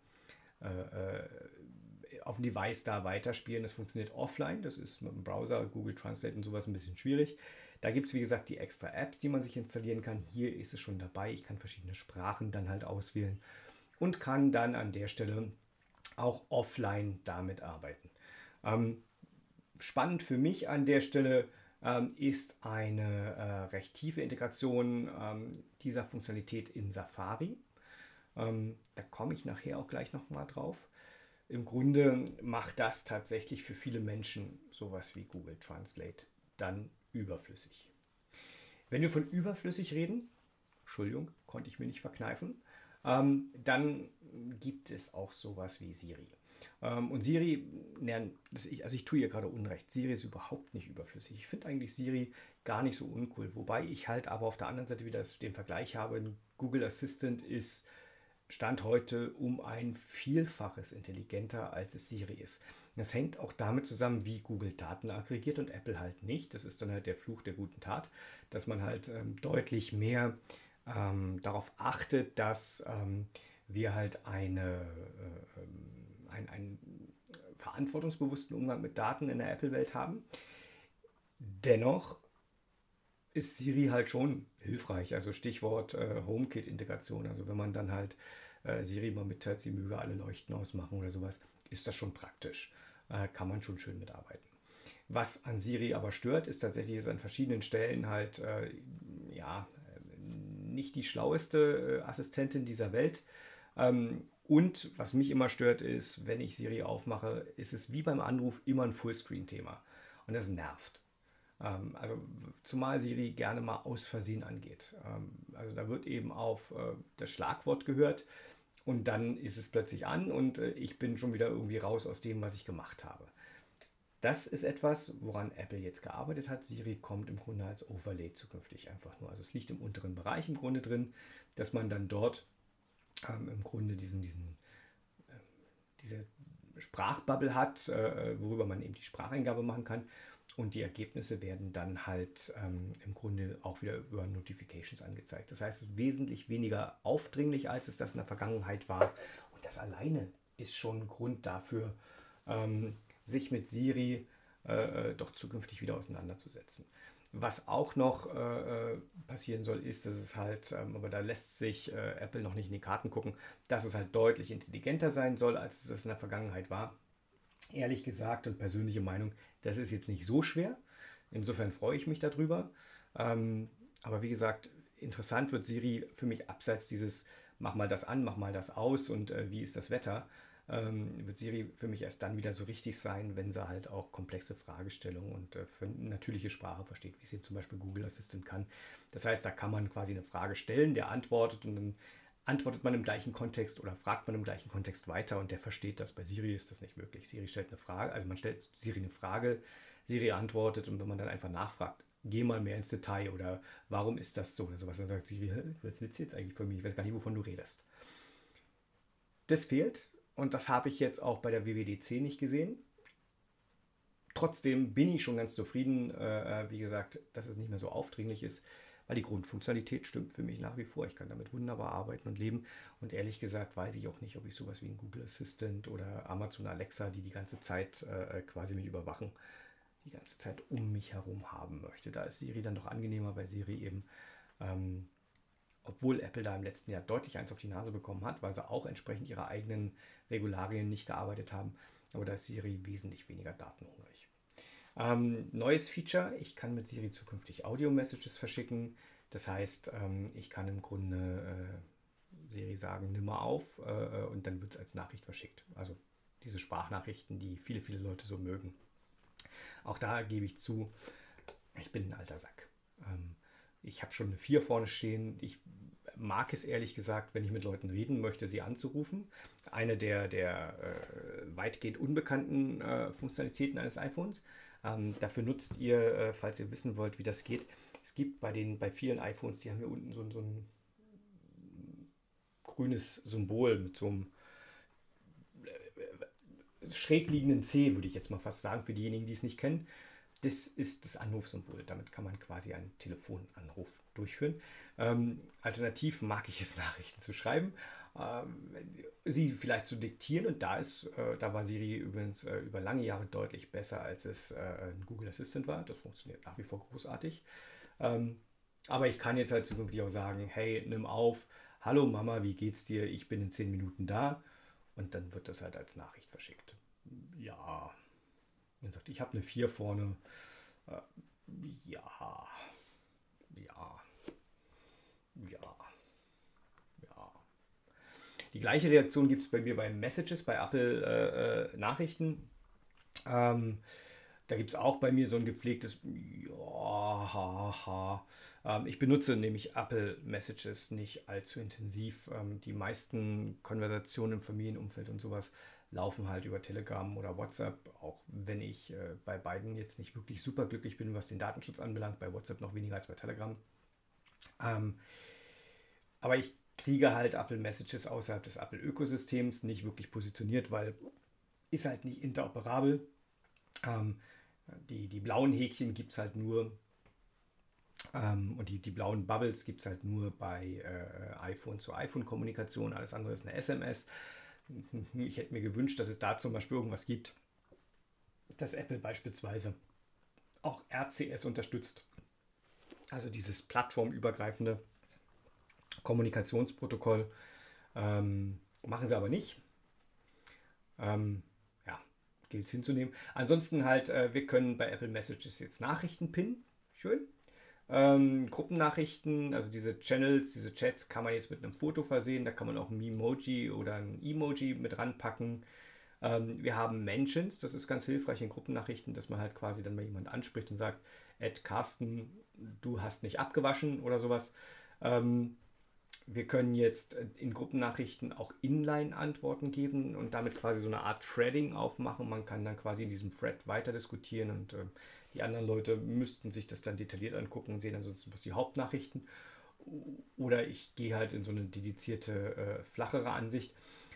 äh, äh, auf dem Device da weiterspielen. Das funktioniert offline. Das ist mit dem Browser, Google Translate und sowas ein bisschen schwierig. Da gibt es, wie gesagt, die extra Apps, die man sich installieren kann. Hier ist es schon dabei. Ich kann verschiedene Sprachen dann halt auswählen und kann dann an der Stelle auch offline damit arbeiten. Ähm, spannend für mich an der Stelle ähm, ist eine äh, recht tiefe Integration ähm, dieser Funktionalität in Safari. Ähm, da komme ich nachher auch gleich nochmal drauf. Im Grunde macht das tatsächlich für viele Menschen sowas wie Google Translate dann überflüssig. Wenn wir von überflüssig reden, Entschuldigung, konnte ich mir nicht verkneifen, ähm, dann gibt es auch sowas wie Siri. Ähm, und Siri, also ich tue ihr gerade Unrecht, Siri ist überhaupt nicht überflüssig. Ich finde eigentlich Siri gar nicht so uncool. Wobei ich halt aber auf der anderen Seite wieder den Vergleich habe, Google Assistant ist Stand heute um ein Vielfaches intelligenter, als es Siri ist. Das hängt auch damit zusammen, wie Google Daten aggregiert und Apple halt nicht. Das ist dann halt der Fluch der guten Tat, dass man halt ähm, deutlich mehr ähm, darauf achtet, dass ähm, wir halt eine äh, einen, einen verantwortungsbewussten Umgang mit Daten in der Apple-Welt haben. Dennoch ist Siri halt schon hilfreich. Also Stichwort äh, HomeKit-Integration. Also wenn man dann halt äh, Siri mal mitteilt, sie möge alle Leuchten ausmachen oder sowas, ist das schon praktisch. Äh, kann man schon schön mitarbeiten. Was an Siri aber stört, ist tatsächlich, dass an verschiedenen Stellen halt äh, ja nicht die schlaueste äh, Assistentin dieser Welt. Ähm, und was mich immer stört, ist, wenn ich Siri aufmache, ist es wie beim Anruf immer ein Fullscreen-Thema. Und das nervt. Ähm, also zumal Siri gerne mal aus Versehen angeht. Ähm, also da wird eben auf äh, das Schlagwort gehört und dann ist es plötzlich an und äh, ich bin schon wieder irgendwie raus aus dem, was ich gemacht habe. Das ist etwas, woran Apple jetzt gearbeitet hat. Siri kommt im Grunde als Overlay zukünftig einfach nur. Also es liegt im unteren Bereich im Grunde drin, dass man dann dort ähm, im Grunde diesen, diesen, äh, diese Sprachbubble hat, äh, worüber man eben die Spracheingabe machen kann. Und die Ergebnisse werden dann halt ähm, im Grunde auch wieder über Notifications angezeigt. Das heißt, es ist wesentlich weniger aufdringlich, als es das in der Vergangenheit war. Und das alleine ist schon ein Grund dafür, ähm, sich mit Siri äh, äh doch zukünftig wieder auseinanderzusetzen. Was auch noch äh, äh, passieren soll, ist, dass es halt, ähm, aber da lässt sich äh, Apple noch nicht in die Karten gucken, dass es halt deutlich intelligenter sein soll, als es in der Vergangenheit war. Ehrlich gesagt und persönliche Meinung, das ist jetzt nicht so schwer. Insofern freue ich mich darüber. Ähm, aber wie gesagt, interessant wird Siri für mich abseits dieses, mach mal das an, mach mal das aus und äh, wie ist das Wetter. ähm, wird Siri für mich erst dann wieder so richtig sein, wenn sie halt auch komplexe Fragestellungen und äh, für natürliche Sprache versteht, wie es eben zum Beispiel Google Assistant kann. Das heißt, da kann man quasi eine Frage stellen, der antwortet und dann antwortet man im gleichen Kontext oder fragt man im gleichen Kontext weiter und der versteht das. Bei Siri ist das nicht möglich. Siri stellt eine Frage, also man stellt Siri eine Frage, Siri antwortet und wenn man dann einfach nachfragt, geh mal mehr ins Detail oder warum ist das so oder sowas, dann sagt Siri, was willst du jetzt eigentlich von mir? Ich weiß gar nicht, wovon du redest. Das fehlt und das habe ich jetzt auch bei der WWDC nicht gesehen. Trotzdem bin ich schon ganz zufrieden, äh, äh, wie gesagt, dass es nicht mehr so aufdringlich ist, weil die Grundfunktionalität stimmt für mich nach wie vor. Ich kann damit wunderbar arbeiten und leben. Und ehrlich gesagt weiß ich auch nicht, ob ich sowas wie ein Google Assistant oder Amazon Alexa, die die ganze Zeit äh, äh quasi mich überwachen, die ganze Zeit um mich herum haben möchte. Da ist Siri dann doch angenehmer, weil Siri eben ähm, obwohl Apple da im letzten Jahr deutlich eins auf die Nase bekommen hat, weil sie auch entsprechend ihre eigenen Regularien nicht gearbeitet haben. Aber da ist Siri wesentlich weniger datenhungrig. Ähm, neues Feature, ich kann mit Siri zukünftig Audio-Messages verschicken. Das heißt, ähm, ich kann im Grunde äh, Siri sagen, nimm mal auf äh, und dann wird es als Nachricht verschickt. Also diese Sprachnachrichten, die viele, viele Leute so mögen. Auch da gebe ich zu, ich bin ein alter Sack. Ähm, ich habe schon eine 4 vorne stehen. Ich mag es ehrlich gesagt, wenn ich mit Leuten reden möchte, sie anzurufen. Eine der, der äh, weitgehend unbekannten äh, Funktionalitäten eines iPhones. Ähm, dafür nutzt ihr, äh, falls ihr wissen wollt, wie das geht. Es gibt bei, den, bei vielen iPhones, die haben hier unten so, so ein grünes Symbol mit so einem äh, schräg liegenden C, würde ich jetzt mal fast sagen, für diejenigen, die es nicht kennen. Das ist das Anrufsymbol. Damit kann man quasi einen Telefonanruf durchführen. Ähm, alternativ mag ich es, Nachrichten zu schreiben, sie vielleicht zu diktieren. Und da ist, äh, da war Siri übrigens äh, über lange Jahre deutlich besser, als es äh, ein Google Assistant war. Das funktioniert nach wie vor großartig. Ähm, aber ich kann jetzt halt zukünftig auch sagen, hey, nimm auf, hallo Mama, wie geht's dir? Ich bin in zehn Minuten da. Und dann wird das halt als Nachricht verschickt. Ja, er sagt, ich habe eine 4 vorne. Ja. Ja. Ja. Die gleiche Reaktion gibt es bei mir bei Messages, bei Apple äh, äh, Nachrichten. Ähm, da gibt es auch bei mir so ein gepflegtes Ja, ha, ha. Ähm, ich benutze nämlich Apple Messages nicht allzu intensiv. Ähm, die meisten Konversationen im Familienumfeld und sowas laufen halt über Telegram oder WhatsApp, auch wenn ich äh, bei beiden jetzt nicht wirklich super glücklich bin, was den Datenschutz anbelangt, bei WhatsApp noch weniger als bei Telegram. Ähm, aber ich kriege halt Apple Messages außerhalb des Apple-Ökosystems nicht wirklich positioniert, weil ist halt nicht interoperabel. Ähm, die, die blauen Häkchen gibt es halt nur ähm, und die, die blauen Bubbles gibt es halt nur bei äh, iPhone zu iPhone-Kommunikation. Alles andere ist eine SMS. Ich hätte mir gewünscht, dass es da zum Beispiel irgendwas gibt, dass Apple beispielsweise auch RCS unterstützt. Also dieses plattformübergreifende Kommunikationsprotokoll. Ähm, machen sie aber nicht. Ähm, ja, gilt es hinzunehmen. Ansonsten halt, äh, wir können bei Apple Messages jetzt Nachrichten pinnen. Schön. Ähm, Gruppennachrichten, also diese Channels, diese Chats kann man jetzt mit einem Foto versehen. Da kann man auch ein Memoji oder ein Emoji mit ranpacken. Ähm, wir haben Mentions, das ist ganz hilfreich in Gruppennachrichten, dass man halt quasi dann mal jemand anspricht und sagt, Ed Carsten, du hast nicht abgewaschen oder sowas. Ähm, wir können jetzt in Gruppennachrichten auch Inline-Antworten geben und damit quasi so eine Art Threading aufmachen. Man kann dann quasi in diesem Thread weiter diskutieren und äh, die anderen Leute müssten sich das dann detailliert angucken und sehen ansonsten bloß die Hauptnachrichten. Oder ich gehe halt in so eine dedizierte, äh, flachere Ansicht.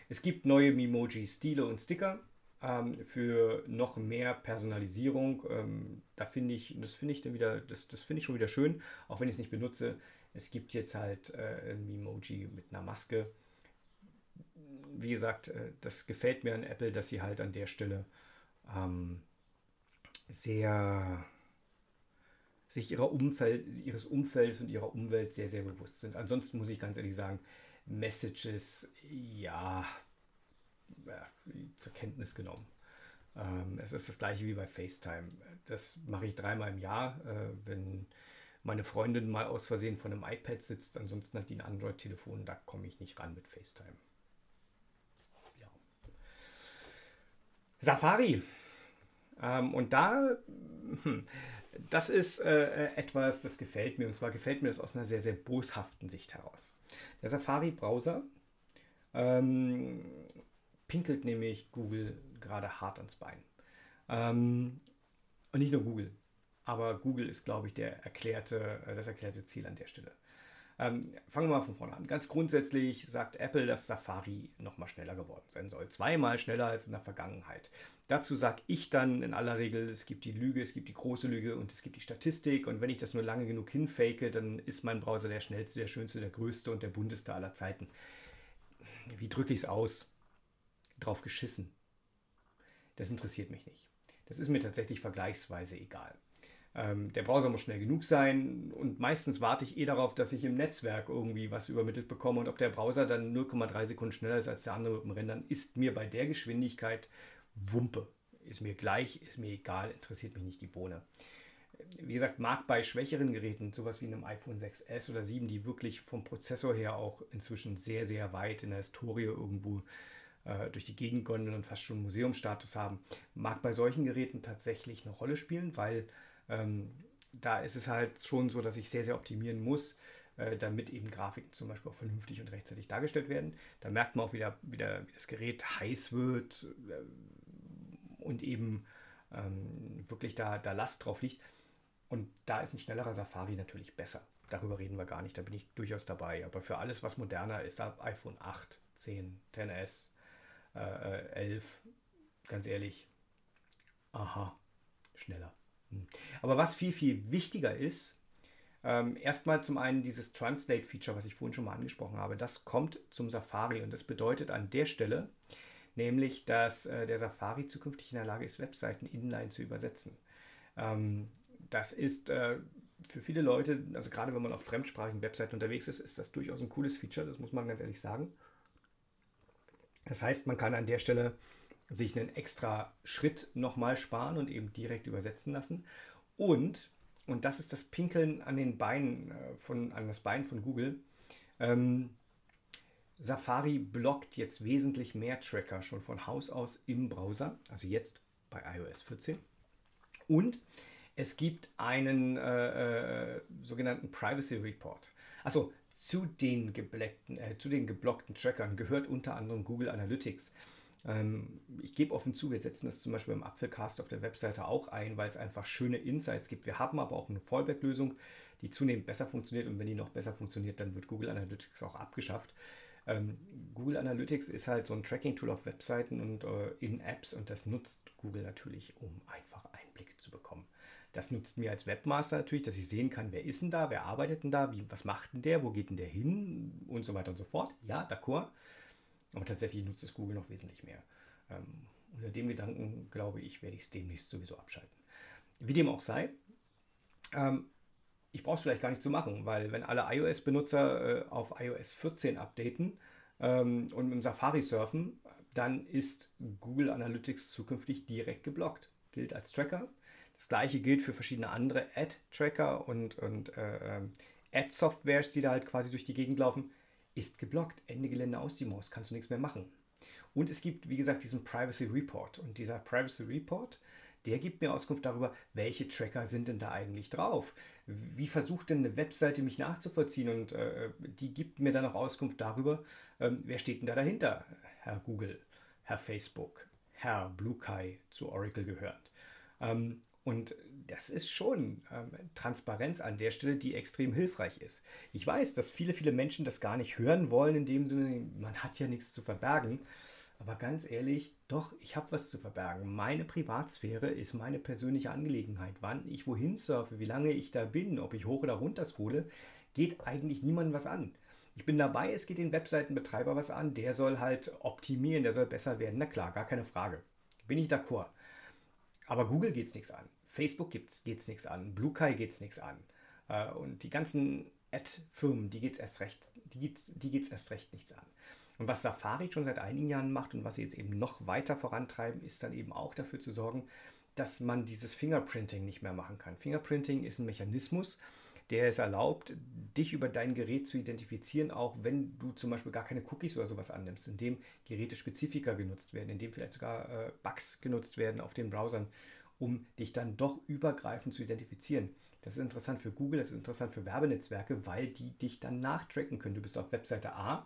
Es gibt neue Memoji, Stile und Sticker ähm, für noch mehr Personalisierung. Ähm, da finde ich, das finde ich dann wieder, das, das finde ich schon wieder schön, auch wenn ich es nicht benutze. Es gibt jetzt halt äh, ein Memoji mit einer Maske. Wie gesagt, äh, das gefällt mir an Apple, dass sie halt an der Stelle ähm, sehr sich ihrer Umfeld, ihres Umfelds und ihrer Umwelt sehr, sehr bewusst sind. Ansonsten muss ich ganz ehrlich sagen, Messages, ja, zur Kenntnis genommen. Ähm, es ist das gleiche wie bei FaceTime. Das mache ich dreimal im Jahr, äh, wenn meine Freundin mal aus Versehen von einem iPad sitzt. Ansonsten hat die ein Android-Telefon, da komme ich nicht ran mit FaceTime. Ja. Safari. Ähm, und da, hm, das ist äh, etwas, das gefällt mir. Und zwar gefällt mir das aus einer sehr, sehr boshaften Sicht heraus. Der Safari-Browser ähm, pinkelt nämlich Google gerade hart ans Bein. Ähm, und nicht nur Google, aber Google ist, glaube ich, der erklärte, äh, das erklärte Ziel an der Stelle. Ähm, fangen wir mal von vorne an. Ganz grundsätzlich sagt Apple, dass Safari nochmal schneller geworden sein soll. Zweimal schneller als in der Vergangenheit. Dazu sage ich dann in aller Regel, es gibt die Lüge, es gibt die große Lüge und es gibt die Statistik. Und wenn ich das nur lange genug hinfake, dann ist mein Browser der schnellste, der schönste, der größte und der bunteste aller Zeiten. Wie drücke ich es aus? Drauf geschissen. Das interessiert mich nicht. Das ist mir tatsächlich vergleichsweise egal. Ähm, der Browser muss schnell genug sein und meistens warte ich eh darauf, dass ich im Netzwerk irgendwie was übermittelt bekomme und ob der Browser dann 0,3 Sekunden schneller ist als der andere mit dem Rendern, ist mir bei der Geschwindigkeit Wumpe. Ist mir gleich, ist mir egal, interessiert mich nicht die Bohne. Wie gesagt, mag bei schwächeren Geräten, sowas wie einem iPhone 6S oder 7, die wirklich vom Prozessor her auch inzwischen sehr, sehr weit in der Historie irgendwo äh, durch die Gegend gondeln und fast schon Museumsstatus haben, mag bei solchen Geräten tatsächlich eine Rolle spielen, weil ähm, da ist es halt schon so, dass ich sehr, sehr optimieren muss, äh, damit eben Grafiken zum Beispiel auch vernünftig und rechtzeitig dargestellt werden. Da merkt man auch wieder, wieder wie das Gerät heiß wird äh, und eben ähm, wirklich da, da Last drauf liegt. Und da ist ein schnellerer Safari natürlich besser. Darüber reden wir gar nicht, da bin ich durchaus dabei. Aber für alles, was moderner ist, ab iPhone 8, 10, 10S, äh, 11, ganz ehrlich, aha, schneller. Hm. Aber was viel, viel wichtiger ist, ähm, erstmal zum einen dieses Translate-Feature, was ich vorhin schon mal angesprochen habe, das kommt zum Safari und das bedeutet an der Stelle nämlich, dass äh, der Safari zukünftig in der Lage ist, Webseiten inline zu übersetzen. Ähm, das ist äh, für viele Leute, also gerade wenn man auf fremdsprachigen Webseiten unterwegs ist, ist das durchaus ein cooles Feature, das muss man ganz ehrlich sagen. Das heißt, man kann an der Stelle sich einen extra Schritt nochmal sparen und eben direkt übersetzen lassen. Und, und das ist das Pinkeln an den Beinen äh, von, an das Bein von Google, ähm, Safari blockt jetzt wesentlich mehr Tracker schon von Haus aus im Browser, also jetzt bei iOS 14. Und es gibt einen äh, äh, sogenannten Privacy Report. Also zu den, äh, zu den geblockten Trackern gehört unter anderem Google Analytics. Ähm, ich gebe offen zu, wir setzen das zum Beispiel im Apfelcast auf der Webseite auch ein, weil es einfach schöne Insights gibt. Wir haben aber auch eine Fallback-Lösung, die zunehmend besser funktioniert und wenn die noch besser funktioniert, dann wird Google Analytics auch abgeschafft. Ähm, Google Analytics ist halt so ein Tracking-Tool auf Webseiten und äh, in Apps und das nutzt Google natürlich, um einfach Einblicke zu bekommen. Das nutzt mir als Webmaster natürlich, dass ich sehen kann, wer ist denn da, wer arbeitet denn da, wie, was macht denn der, wo geht denn der hin und so weiter und so fort. Ja, d'accord. Aber tatsächlich nutzt es Google noch wesentlich mehr. Ähm, unter dem Gedanken, glaube ich, werde ich es demnächst sowieso abschalten. Wie dem auch sei, ähm, ich brauche es vielleicht gar nicht zu machen, weil wenn alle iOS-Benutzer äh, auf iOS 14 updaten ähm, und dem Safari surfen, dann ist Google Analytics zukünftig direkt geblockt. Gilt als Tracker. Das gleiche gilt für verschiedene andere Ad-Tracker und, und äh, ähm, Ad-Softwares, die da halt quasi durch die Gegend laufen ist geblockt. Ende Gelände aus die Maus, kannst du nichts mehr machen. Und es gibt, wie gesagt, diesen Privacy Report. Und dieser Privacy Report, der gibt mir Auskunft darüber, welche Tracker sind denn da eigentlich drauf. Wie versucht denn eine Webseite mich nachzuvollziehen? Und äh, die gibt mir dann auch Auskunft darüber, ähm, wer steht denn da dahinter? Herr Google, Herr Facebook, Herr BlueKai zu Oracle gehört. Ähm, und das ist schon ähm, Transparenz an der Stelle, die extrem hilfreich ist. Ich weiß, dass viele, viele Menschen das gar nicht hören wollen, in dem Sinne, man hat ja nichts zu verbergen. Aber ganz ehrlich, doch, ich habe was zu verbergen. Meine Privatsphäre ist meine persönliche Angelegenheit. Wann ich wohin surfe, wie lange ich da bin, ob ich hoch oder runter scrolle, geht eigentlich niemandem was an. Ich bin dabei, es geht den Webseitenbetreiber was an. Der soll halt optimieren, der soll besser werden. Na klar, gar keine Frage. Bin ich d'accord. Aber Google geht es nichts an. Facebook geht es nichts an, BlueKai geht es nichts an. Äh, und die ganzen Ad-Firmen, die geht es erst recht, die geht's, die geht's erst recht nichts an. Und was Safari schon seit einigen Jahren macht und was sie jetzt eben noch weiter vorantreiben, ist dann eben auch dafür zu sorgen, dass man dieses Fingerprinting nicht mehr machen kann. Fingerprinting ist ein Mechanismus, der es erlaubt, dich über dein Gerät zu identifizieren, auch wenn du zum Beispiel gar keine Cookies oder sowas annimmst, in dem Gerätespezifika genutzt werden, in dem vielleicht sogar äh, Bugs genutzt werden auf den Browsern, um dich dann doch übergreifend zu identifizieren. Das ist interessant für Google, das ist interessant für Werbenetzwerke, weil die dich dann nachtracken können. Du bist auf Webseite A,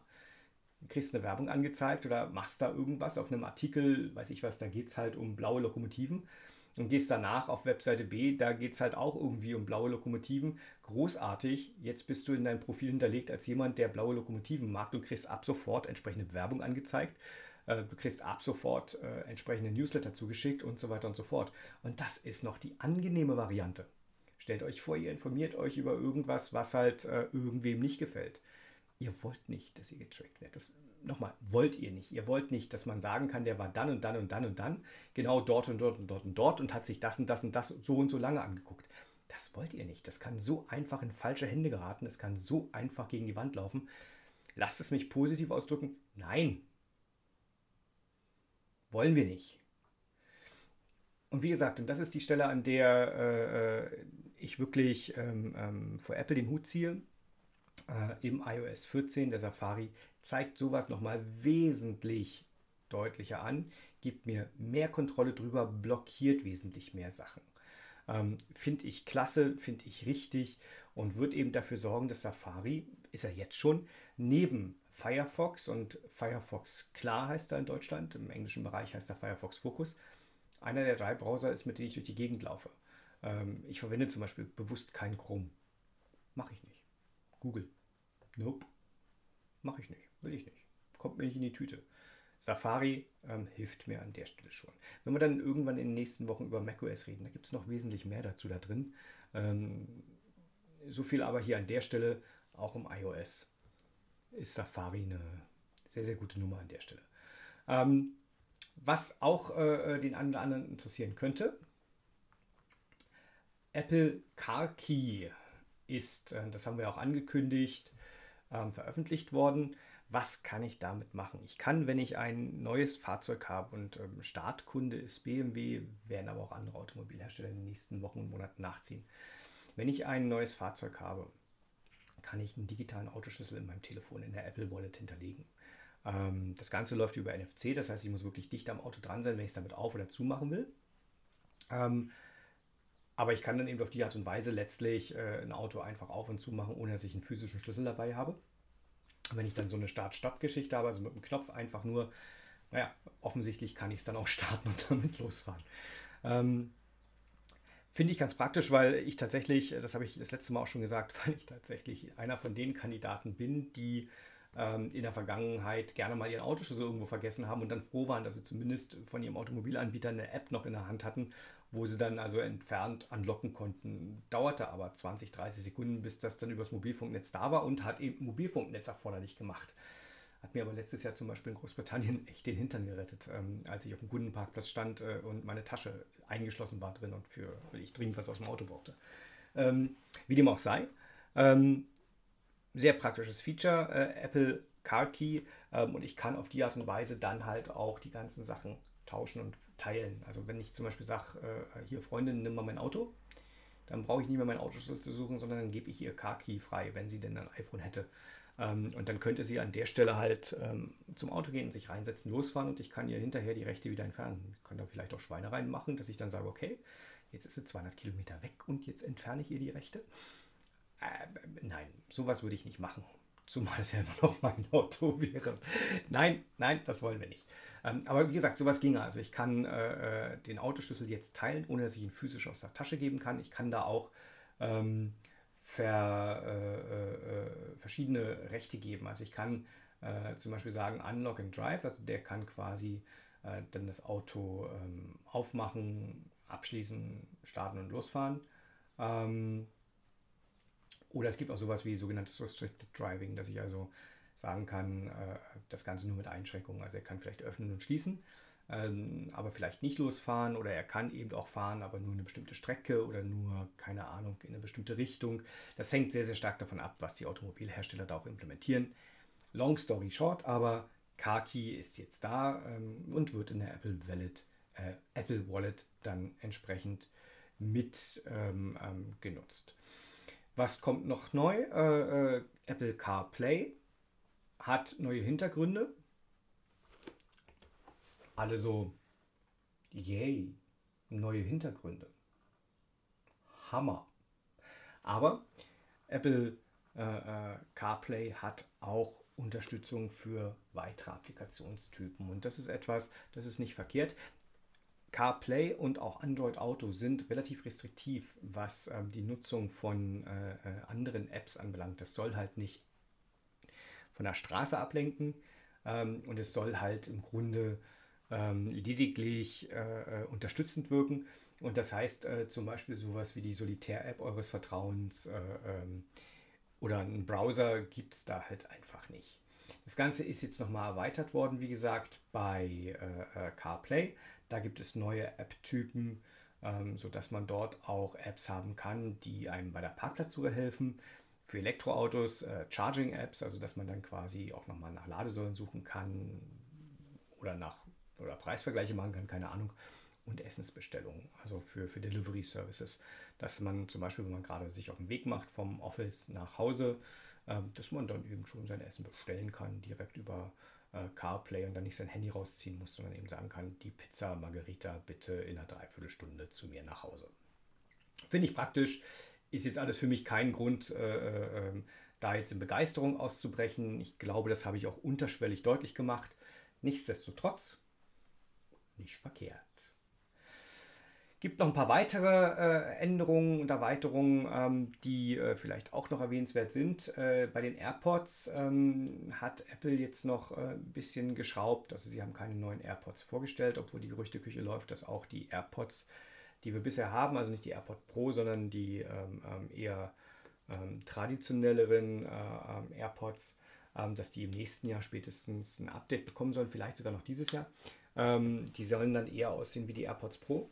kriegst eine Werbung angezeigt oder machst da irgendwas auf einem Artikel, weiß ich was, da geht es halt um blaue Lokomotiven und gehst danach auf Webseite B, da geht es halt auch irgendwie um blaue Lokomotiven. Großartig, jetzt bist du in deinem Profil hinterlegt als jemand, der blaue Lokomotiven mag. Du kriegst ab sofort entsprechende Werbung angezeigt. Äh, du kriegst ab sofort äh, entsprechende Newsletter zugeschickt und so weiter und so fort. Und das ist noch die angenehme Variante. Stellt euch vor, ihr informiert euch über irgendwas, was halt äh, irgendwem nicht gefällt. Ihr wollt nicht, dass ihr getrackt werdet. Das nochmal, wollt ihr nicht. Ihr wollt nicht, dass man sagen kann, der war dann und dann und dann und dann, genau dort und dort und dort und dort und hat sich das und das und das so und so lange angeguckt. Das wollt ihr nicht. Das kann so einfach in falsche Hände geraten. Das kann so einfach gegen die Wand laufen. Lasst es mich positiv ausdrücken. Nein. Wollen wir nicht. Und wie gesagt, und das ist die Stelle, an der äh, äh ich wirklich ähm, ähm, vor Apple den Hut ziehe. Äh, Im iOS 14 der Safari zeigt sowas nochmal wesentlich deutlicher an, gibt mir mehr Kontrolle drüber, blockiert wesentlich mehr Sachen. Ähm, finde ich klasse, finde ich richtig und wird eben dafür sorgen, dass Safari, ist er jetzt schon, neben Firefox und Firefox Klar heißt er in Deutschland, im englischen Bereich heißt er Firefox Focus, einer der drei Browser ist, mit denen ich durch die Gegend laufe. Ähm, ich verwende zum Beispiel bewusst keinen Chrome. Mache ich nicht. Google. Nope. Mache ich nicht. Will ich nicht. Kommt mir nicht in die Tüte. Safari ähm, hilft mir an der Stelle schon. Wenn wir dann irgendwann in den nächsten Wochen über macOS reden, da gibt es noch wesentlich mehr dazu da drin. Ähm, so viel aber hier an der Stelle, auch im iOS, ist Safari eine sehr, sehr gute Nummer an der Stelle. Ähm, was auch äh, den einen oder anderen interessieren könnte, Apple Car Key ist, äh, das haben wir auch angekündigt, ähm, veröffentlicht worden. Was kann ich damit machen? Ich kann, wenn ich ein neues Fahrzeug habe und ähm, Startkunde ist BMW, werden aber auch andere Automobilhersteller in den nächsten Wochen und Monaten nachziehen. Wenn ich ein neues Fahrzeug habe, kann ich einen digitalen Autoschlüssel in meinem Telefon in der Apple Wallet hinterlegen. Ähm, das Ganze läuft über NFC, das heißt, ich muss wirklich dicht am Auto dran sein, wenn ich es damit auf- oder zumachen will. Ähm, aber ich kann dann eben auf die Art und Weise letztlich äh, ein Auto einfach auf und zu machen, ohne dass ich einen physischen Schlüssel dabei habe. Und wenn ich dann so eine Start-Stopp-Geschichte habe, also mit dem Knopf einfach nur, naja, offensichtlich kann ich es dann auch starten und damit losfahren. Ähm, Finde ich ganz praktisch, weil ich tatsächlich, das habe ich das letzte Mal auch schon gesagt, weil ich tatsächlich einer von den Kandidaten bin, die ähm, in der Vergangenheit gerne mal ihren Autoschlüssel irgendwo vergessen haben und dann froh waren, dass sie zumindest von ihrem Automobilanbieter eine App noch in der Hand hatten, wo sie dann also entfernt anlocken konnten. Dauerte aber 20, 30 Sekunden, bis das dann übers Mobilfunknetz da war und hat eben Mobilfunknetz erforderlich gemacht. Hat mir aber letztes Jahr zum Beispiel in Großbritannien echt den Hintern gerettet, ähm, als ich auf dem Kundenparkplatz stand äh, und meine Tasche eingeschlossen war drin und für ich dringend was aus dem Auto brauchte. Ähm, wie dem auch sei. Ähm, sehr praktisches Feature, äh, Apple Car Key. Ähm, und ich kann auf die Art und Weise dann halt auch die ganzen Sachen tauschen und teilen. Also wenn ich zum Beispiel sage, äh, hier Freundin, nimm mal mein Auto, dann brauche ich nicht mehr mein Auto zu suchen, sondern dann gebe ich ihr Car Key frei, wenn sie denn ein iPhone hätte. Ähm, und dann könnte sie an der Stelle halt ähm, zum Auto gehen, sich reinsetzen, losfahren und ich kann ihr hinterher die Rechte wieder entfernen. Ich kann da vielleicht auch Schweine reinmachen, dass ich dann sage, okay, jetzt ist sie 200 Kilometer weg und jetzt entferne ich ihr die Rechte. Äh, nein, sowas würde ich nicht machen. Zumal es ja immer noch mein Auto wäre. Nein, nein, das wollen wir nicht. Ähm, aber wie gesagt, sowas ginge. Also ich kann äh, äh, den Autoschlüssel jetzt teilen, ohne dass ich ihn physisch aus der Tasche geben kann. Ich kann da auch ähm, ver, äh, äh, äh verschiedene Rechte geben. Also ich kann äh, zum Beispiel sagen, Unlock and Drive, also der kann quasi dann das Auto ähm, aufmachen, abschließen, starten und losfahren. Ähm, oder es gibt auch sowas wie sogenanntes Restricted Driving, dass ich also sagen kann, äh, das Ganze nur mit Einschränkungen. Also er kann vielleicht öffnen und schließen, ähm, aber vielleicht nicht losfahren oder er kann eben auch fahren, aber nur eine bestimmte Strecke oder nur, keine Ahnung, in eine bestimmte Richtung. Das hängt sehr, sehr stark davon ab, was die Automobilhersteller da auch implementieren. Long story short, aber CarKey ist jetzt da ähm, und wird in der Apple Wallet, äh, Apple Wallet dann entsprechend mit ähm, ähm genutzt. Was kommt noch neu? Äh, äh, Apple CarPlay hat neue Hintergründe. Alle so, yay, neue Hintergründe. Hammer. Aber Apple äh, äh, CarPlay hat auch Unterstützung für weitere Applikationstypen. Und das ist etwas, das ist nicht verkehrt. CarPlay und auch Android Auto sind relativ restriktiv, was ähm, die Nutzung von äh, äh, anderen Apps anbelangt. Das soll halt nicht von der Straße ablenken ähm, und es soll halt im Grunde ähm, lediglich äh, äh unterstützend wirken. Und das heißt äh, zum Beispiel sowas wie die Solitär-App eures Vertrauens äh, ähm, oder einen Browser gibt es da halt einfach nicht. Das Ganze ist jetzt nochmal erweitert worden, wie gesagt, bei CarPlay. Da gibt es neue App-Typen, ähm, sodass man dort auch Apps haben kann, die einem bei der Parkplatzsuche helfen. Für Elektroautos äh, Charging-Apps, also dass man dann quasi auch nochmal nach Ladesäulen suchen kann oder nach oder Preisvergleiche machen kann, keine Ahnung. Und Essensbestellungen, also für, für Delivery Services, dass man zum Beispiel, wenn man gerade sich auf den Weg macht vom Office nach Hause, äh, dass man dann eben schon sein Essen bestellen kann, direkt über äh, CarPlay und dann nicht sein Handy rausziehen muss, sondern eben sagen kann, die Pizza Margarita bitte in einer Dreiviertelstunde zu mir nach Hause. Finde ich praktisch. Ist jetzt alles für mich kein Grund, äh, äh, ähm, da jetzt in Begeisterung auszubrechen. Ich glaube, das habe ich auch unterschwellig deutlich gemacht. Nichtsdestotrotz, nicht verkehrt. Gibt noch ein paar weitere äh, Änderungen und Erweiterungen, ähm, die äh, vielleicht auch noch erwähnenswert sind. Äh, bei den AirPods ähm, hat Apple jetzt noch ein bisschen geschraubt. Also sie haben keine neuen AirPods vorgestellt, obwohl die Gerüchteküche läuft, dass auch die AirPods, die wir bisher haben, also nicht die AirPod Pro, sondern die ähm, eher traditionelleren AirPods, dass die im nächsten Jahr spätestens ein Update bekommen sollen, vielleicht sogar noch dieses Jahr. Die sollen dann eher aussehen wie die AirPods Pro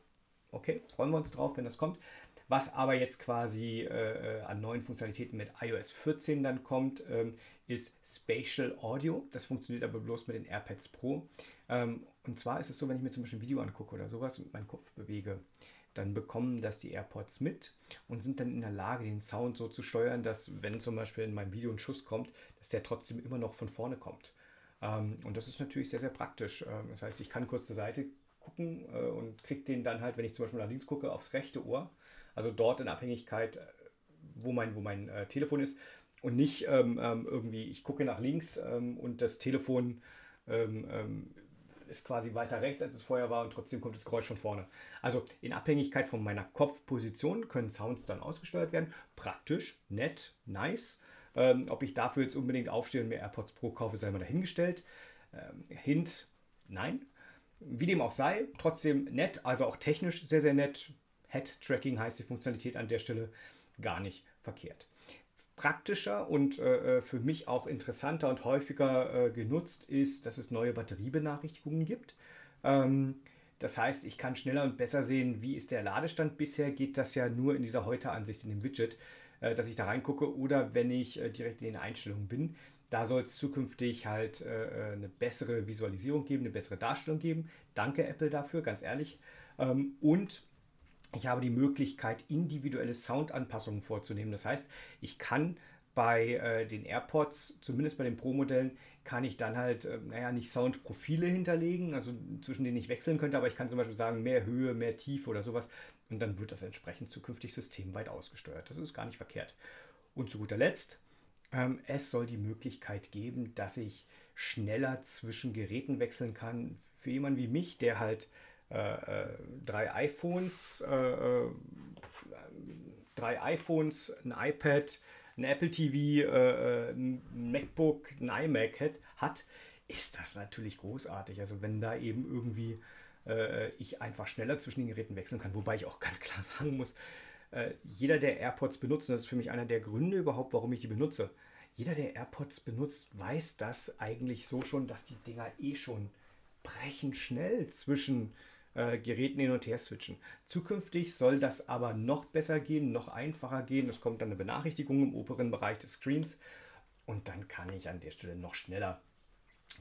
Okay, freuen wir uns drauf, wenn das kommt. Was aber jetzt quasi äh, an neuen Funktionalitäten mit iOS 14 dann kommt, ähm, ist Spatial Audio. Das funktioniert aber bloß mit den AirPads Pro. Ähm, und zwar ist es so, wenn ich mir zum Beispiel ein Video angucke oder sowas und meinen Kopf bewege, dann bekommen das die AirPods mit und sind dann in der Lage, den Sound so zu steuern, dass wenn zum Beispiel in meinem Video ein Schuss kommt, dass der trotzdem immer noch von vorne kommt. Ähm, und das ist natürlich sehr, sehr praktisch. Ähm, das heißt, ich kann kurz zur Seite gucken äh, und kriege den dann halt, wenn ich zum Beispiel nach links gucke, aufs rechte Ohr. Also dort in Abhängigkeit, äh, wo mein, wo mein äh, Telefon ist. Und nicht ähm, irgendwie, ich gucke nach links und das Telefon ist quasi weiter rechts, als es vorher war und trotzdem kommt das Geräusch von vorne. Also in Abhängigkeit von meiner Kopfposition können Sounds dann ausgesteuert werden. Praktisch, nett, nice. Ähm, ob ich dafür jetzt unbedingt aufstehe und mir AirPods Pro kaufe, sei mal dahingestellt. Hint, nein. Wie dem auch sei, trotzdem nett, also auch technisch sehr, sehr nett. Head-Tracking heißt die Funktionalität an der Stelle gar nicht verkehrt. Praktischer und äh, äh, für mich auch interessanter und häufiger äh, genutzt ist, dass es neue Batteriebenachrichtigungen gibt. Ähm, das heißt, ich kann schneller und besser sehen, wie ist der Ladestand. Bisher geht das ja nur in dieser Heute-Ansicht in dem Widget, dass ich da reingucke oder wenn ich äh, direkt in den Einstellungen bin. Da soll es zukünftig halt äh, äh, eine bessere Visualisierung geben, eine bessere Darstellung geben. Danke Apple dafür, ganz ehrlich. Ähm, und ich habe die Möglichkeit, individuelle Soundanpassungen vorzunehmen. Das heißt, ich kann bei äh, den AirPods, zumindest bei den Pro-Modellen, kann ich dann halt, äh, naja, nicht Soundprofile hinterlegen, also zwischen denen ich wechseln könnte, aber ich kann zum Beispiel sagen, mehr Höhe, mehr Tiefe oder sowas. Und dann wird das entsprechend zukünftig systemweit ausgesteuert. Das ist gar nicht verkehrt. Und zu guter Letzt, ähm, es soll die Möglichkeit geben, dass ich schneller zwischen Geräten wechseln kann. Für jemanden wie mich, der halt äh, äh drei iPhones, äh, äh, drei iPhones, ein iPad, ein Apple TV, äh, ein MacBook, ein iMac hat, ist das natürlich großartig. Also wenn da eben irgendwie äh, ich einfach schneller zwischen den Geräten wechseln kann, wobei ich auch ganz klar sagen muss, äh, jeder, der AirPods benutzt, das ist für mich einer der Gründe überhaupt, warum ich die benutze, jeder, der AirPods benutzt, weiß das eigentlich so schon, dass die Dinger eh schon brechend schnell zwischen äh, Geräten hin und her switchen. Zukünftig soll das aber noch besser gehen, noch einfacher gehen. Es kommt dann eine Benachrichtigung im oberen Bereich des Screens und dann kann ich an der Stelle noch schneller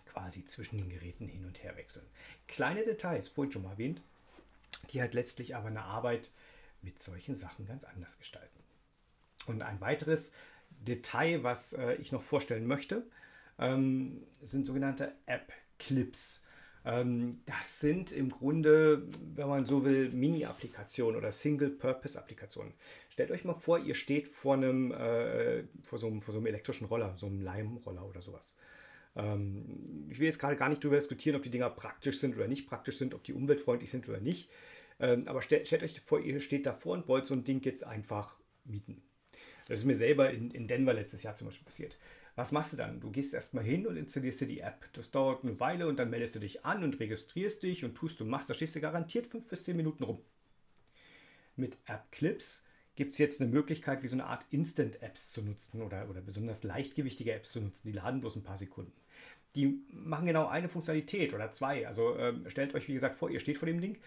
quasi zwischen den Geräten hin und her wechseln. Kleine Details, vorhin schon mal erwähnt, die halt letztlich aber eine Arbeit mit solchen Sachen ganz anders gestalten. Und ein weiteres Detail, was äh, ich noch vorstellen möchte, ähm, sind sogenannte App-Clips. Ähm, das sind im Grunde, wenn man so will, Mini-Applikationen oder Single-Purpose-Applikationen. Stellt euch mal vor, ihr steht vor einem, äh, vor, so einem, vor so einem elektrischen Roller, so einem Leimroller oder sowas. Ähm, ich will jetzt gerade gar nicht darüber diskutieren, ob die Dinger praktisch sind oder nicht praktisch sind, ob die umweltfreundlich sind oder nicht. Ähm, aber stellt, stellt euch vor, ihr steht davor und wollt so ein Ding jetzt einfach mieten. Das ist mir selber in, in Denver letztes Jahr zum Beispiel passiert. Was machst du dann? Du gehst erstmal hin und installierst dir die App. Das dauert eine Weile und dann meldest du dich an und registrierst dich und tust und machst. Da stehst du garantiert fünf bis zehn Minuten rum. Mit App Clips gibt es jetzt eine Möglichkeit, wie so eine Art Instant-Apps zu nutzen oder, oder besonders leichtgewichtige Apps zu nutzen. Die laden bloß ein paar Sekunden. Die machen genau eine Funktionalität oder zwei. Also ähm, stellt euch, wie gesagt, vor, ihr steht vor dem Ding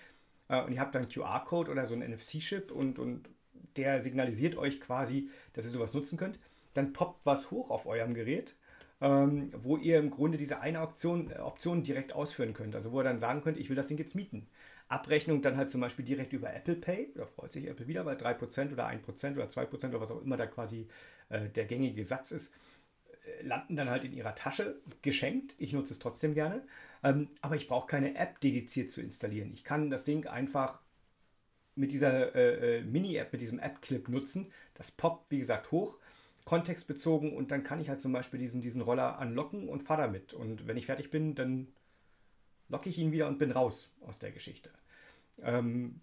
äh, und ihr habt dann QR-Code oder so einen NFC-Chip und, und der signalisiert euch quasi, dass ihr sowas nutzen könnt. Dann poppt was hoch auf eurem Gerät, ähm, wo ihr im Grunde diese eine Option, äh, Option direkt ausführen könnt. Also wo ihr dann sagen könnt, ich will das Ding jetzt mieten. Abrechnung dann halt zum Beispiel direkt über Apple Pay. Da freut sich Apple wieder, weil 3% oder 1% oder 2% oder was auch immer da quasi äh, der gängige Satz ist, landen dann halt in ihrer Tasche, geschenkt. Ich nutze es trotzdem gerne. Ähm, aber ich brauche keine App dediziert zu installieren. Ich kann das Ding einfach mit dieser äh, äh, Mini-App, mit diesem App-Clip nutzen. Das poppt, wie gesagt, hoch, kontextbezogen und dann kann ich halt zum Beispiel diesen, diesen Roller anlocken und fahre damit. Und wenn ich fertig bin, dann locke ich ihn wieder und bin raus aus der Geschichte. Ähm,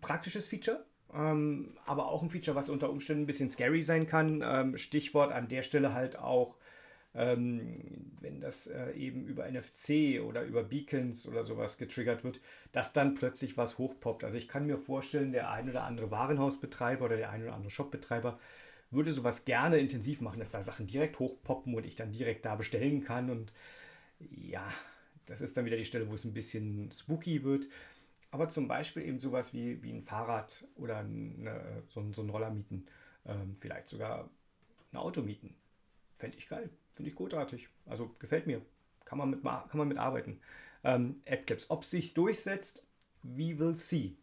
praktisches Feature, ähm, aber auch ein Feature, was unter Umständen ein bisschen scary sein kann. Ähm, Stichwort an der Stelle halt auch ähm, wenn das äh, eben über NFC oder über Beacons oder sowas getriggert wird, dass dann plötzlich was hochpoppt. Also ich kann mir vorstellen, der ein oder andere Warenhausbetreiber oder der ein oder andere Shopbetreiber würde sowas gerne intensiv machen, dass da Sachen direkt hochpoppen und ich dann direkt da bestellen kann. Und ja, das ist dann wieder die Stelle, wo es ein bisschen spooky wird. Aber zum Beispiel eben sowas wie, wie ein Fahrrad oder eine, so, so ein Roller mieten, ähm, vielleicht sogar ein Auto mieten. Fände ich geil. Finde ich großartig. Also gefällt mir. Kann man mit, kann man mit arbeiten. Ähm, AdClips. Ob sich durchsetzt, we will see.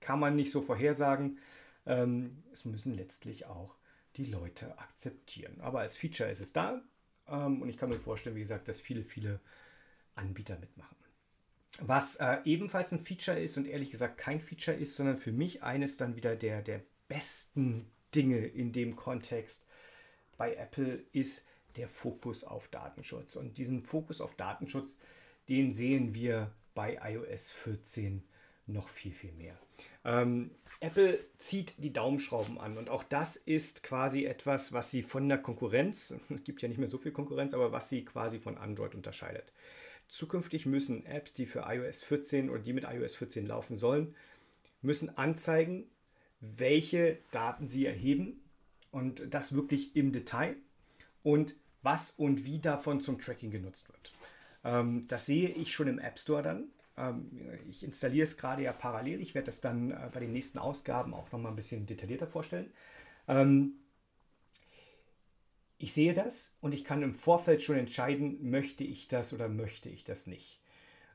Kann man nicht so vorhersagen. Ähm, es müssen letztlich auch die Leute akzeptieren. Aber als Feature ist es da. Ähm, und ich kann mir vorstellen, wie gesagt, dass viele, viele Anbieter mitmachen. Was äh, ebenfalls ein Feature ist und ehrlich gesagt kein Feature ist, sondern für mich eines dann wieder der, der besten Dinge in dem Kontext bei Apple ist der Fokus auf Datenschutz. Und diesen Fokus auf Datenschutz, den sehen wir bei iOS 14 noch viel, viel mehr. Ähm, Apple zieht die Daumenschrauben an und auch das ist quasi etwas, was sie von der Konkurrenz, es gibt ja nicht mehr so viel Konkurrenz, aber was sie quasi von Android unterscheidet. Zukünftig müssen Apps, die für iOS 14 oder die mit iOS 14 laufen sollen, müssen anzeigen, welche Daten sie erheben und das wirklich im Detail und was und wie davon zum Tracking genutzt wird. Ähm, das sehe ich schon im App Store dann. Ähm, ich installiere es gerade ja parallel. Ich werde das dann äh, bei den nächsten Ausgaben auch nochmal ein bisschen detaillierter vorstellen. Ähm, ich sehe das und ich kann im Vorfeld schon entscheiden, möchte ich das oder möchte ich das nicht.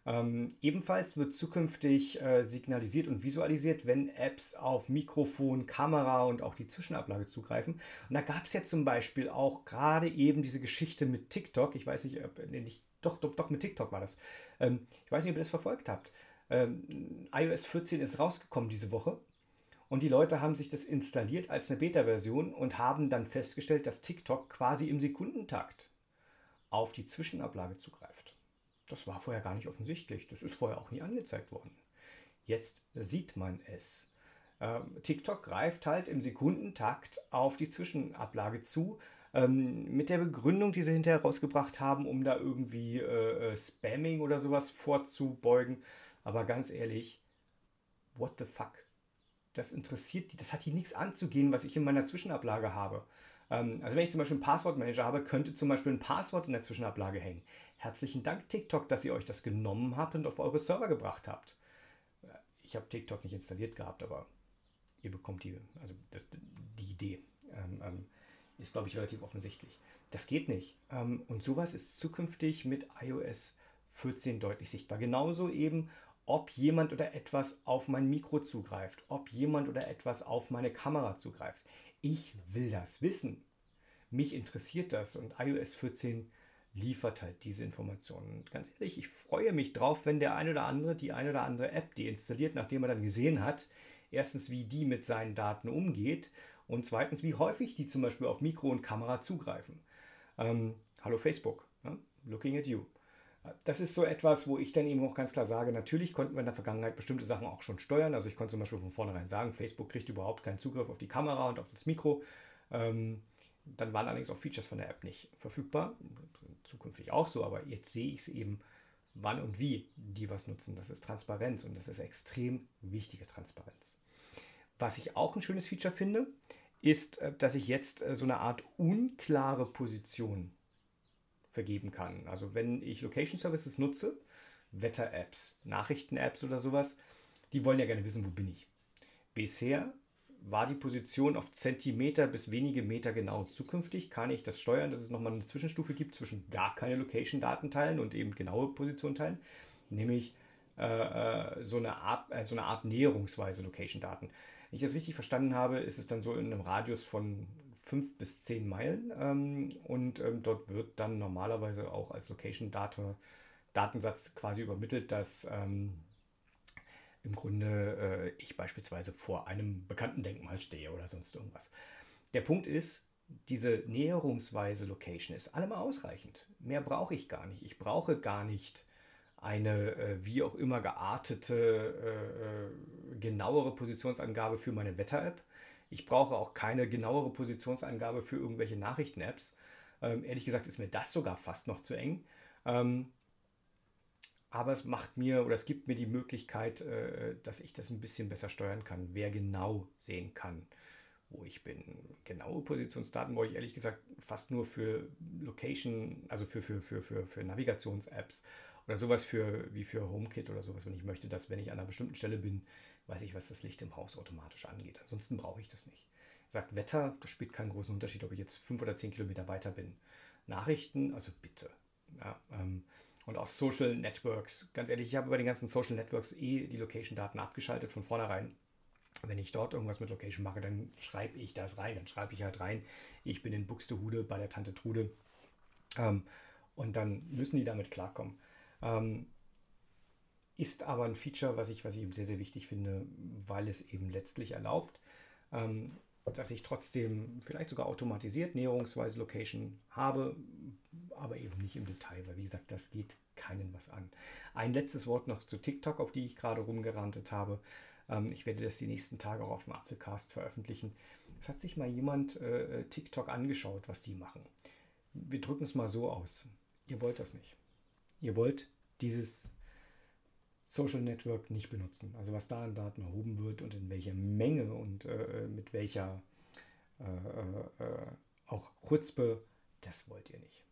Ähm, ebenfalls wird zukünftig äh, signalisiert und visualisiert, wenn Apps auf Mikrofon, Kamera und auch die Zwischenablage zugreifen. Und da gab es ja zum Beispiel auch gerade eben diese Geschichte mit TikTok. Ich weiß nicht, ob, nee, nicht, doch, doch, doch, mit TikTok war das. Ähm, ich weiß nicht, ob ihr das verfolgt habt. Ähm, iOS 14 ist rausgekommen diese Woche. Und die Leute haben sich das installiert als eine Beta-Version und haben dann festgestellt, dass TikTok quasi im Sekundentakt auf die Zwischenablage zugreift. Das war vorher gar nicht offensichtlich. Das ist vorher auch nie angezeigt worden. Jetzt sieht man es. Ähm, TikTok greift halt im Sekundentakt auf die Zwischenablage zu, ähm, mit der Begründung, die sie hinterher rausgebracht haben, um da irgendwie äh, äh, Spamming oder sowas vorzubeugen. Aber ganz ehrlich, what the fuck? Das interessiert die, das hat die nichts anzugehen, was ich in meiner Zwischenablage habe. Ähm, also wenn ich zum Beispiel einen Passwortmanager habe, könnte zum Beispiel ein Passwort in der Zwischenablage hängen. Herzlichen Dank, TikTok, dass ihr euch das genommen habt und auf eure Server gebracht habt. Ich habe TikTok nicht installiert gehabt, aber ihr bekommt die, also das, die Idee ähm, ähm, ist, glaube ich, relativ offensichtlich. Das geht nicht. Und sowas ist zukünftig mit iOS 14 deutlich sichtbar. Genauso eben, ob jemand oder etwas auf mein Mikro zugreift, ob jemand oder etwas auf meine Kamera zugreift. Ich will das wissen. Mich interessiert das und iOS 14 liefert halt diese Informationen. Und ganz ehrlich, ich freue mich drauf, wenn der ein oder andere die ein oder andere App deinstalliert, nachdem er dann gesehen hat, erstens, wie die mit seinen Daten umgeht und zweitens, wie häufig die zum Beispiel auf Mikro und Kamera zugreifen. Ähm, hallo Facebook, ne? looking at you. Das ist so etwas, wo ich dann eben auch ganz klar sage, natürlich konnten wir in der Vergangenheit bestimmte Sachen auch schon steuern. Also ich konnte zum Beispiel von vornherein sagen, Facebook kriegt überhaupt keinen Zugriff auf die Kamera und auf das Mikro. Ähm, dann waren allerdings auch Features von der App nicht verfügbar. Zukünftig auch so, aber jetzt sehe ich es eben, wann und wie die was nutzen. Das ist Transparenz und das ist extrem wichtige Transparenz. Was ich auch ein schönes Feature finde, ist, äh, dass ich jetzt äh, so eine Art unklare Position vergeben kann. Also wenn ich Location Services nutze, Wetter-Apps, Nachrichten-Apps oder sowas, die wollen ja gerne wissen, wo bin ich. Bisher war die Position auf Zentimeter bis wenige Meter genau. Zukünftig kann ich das steuern, dass es nochmal eine Zwischenstufe gibt zwischen gar keine Location-Daten teilen und eben genaue Position teilen, nämlich äh, äh so, eine Art, äh, so eine Art näherungsweise Location-Daten. Wenn ich das richtig verstanden habe, ist es dann so in einem Radius von 5 bis 10 Meilen ähm, und ähm, dort wird dann normalerweise auch als Location-Datensatz quasi übermittelt, dass ähm, im Grunde äh, ich beispielsweise vor einem bekannten Denkmal stehe oder sonst irgendwas. Der Punkt ist, diese näherungsweise Location ist allemal ausreichend. Mehr brauche ich gar nicht. Ich brauche gar nicht eine äh, wie auch immer geartete, äh, äh, genauere Positionsangabe für meine Wetter-App. Ich brauche auch keine genauere Positionsangabe für irgendwelche Nachrichten-Apps. Ähm, ehrlich gesagt ist mir das sogar fast noch zu eng. Ähm, aber es macht mir oder es gibt mir die Möglichkeit, äh, dass ich das ein bisschen besser steuern kann, wer genau sehen kann, wo ich bin. Genaue Positionsdaten brauche ich ehrlich gesagt fast nur für Location, also für, für, für, für, für Navigations-Apps oder sowas für, wie für HomeKit oder sowas, wenn ich möchte, dass wenn ich an einer bestimmten Stelle bin, weiß ich, was das Licht im Haus automatisch angeht. Ansonsten brauche ich das nicht. Sagt Wetter, das spielt keinen großen Unterschied, ob ich jetzt fünf oder zehn Kilometer weiter bin. Nachrichten, also bitte. Ja, ähm, und auch Social Networks. Ganz ehrlich, ich habe bei den ganzen Social Networks eh die Location-Daten abgeschaltet von vornherein. Wenn ich dort irgendwas mit Location mache, dann schreibe ich das rein. Dann schreibe ich halt rein, ich bin in Buxtehude bei der Tante Trude. Ähm, und dann müssen die damit klarkommen. Ähm, ist aber ein Feature, was ich, was ich sehr, sehr wichtig finde, weil es eben letztlich erlaubt, ähm, dass ich trotzdem vielleicht sogar automatisiert näherungsweise Location habe, aber eben nicht im Detail, weil wie gesagt, das geht keinen was an. Ein letztes Wort noch zu TikTok, auf die ich gerade rumgerantet habe. Ähm, ich werde das die nächsten Tage auch auf dem Apfelcast veröffentlichen. Es hat sich mal jemand äh, TikTok angeschaut, was die machen. Wir drücken es mal so aus. Ihr wollt das nicht. Ihr wollt dieses Social Network nicht benutzen. Also was da an Daten erhoben wird und in welcher Menge und äh, mit welcher äh, äh, äh auch Chutzpe, das wollt ihr nicht.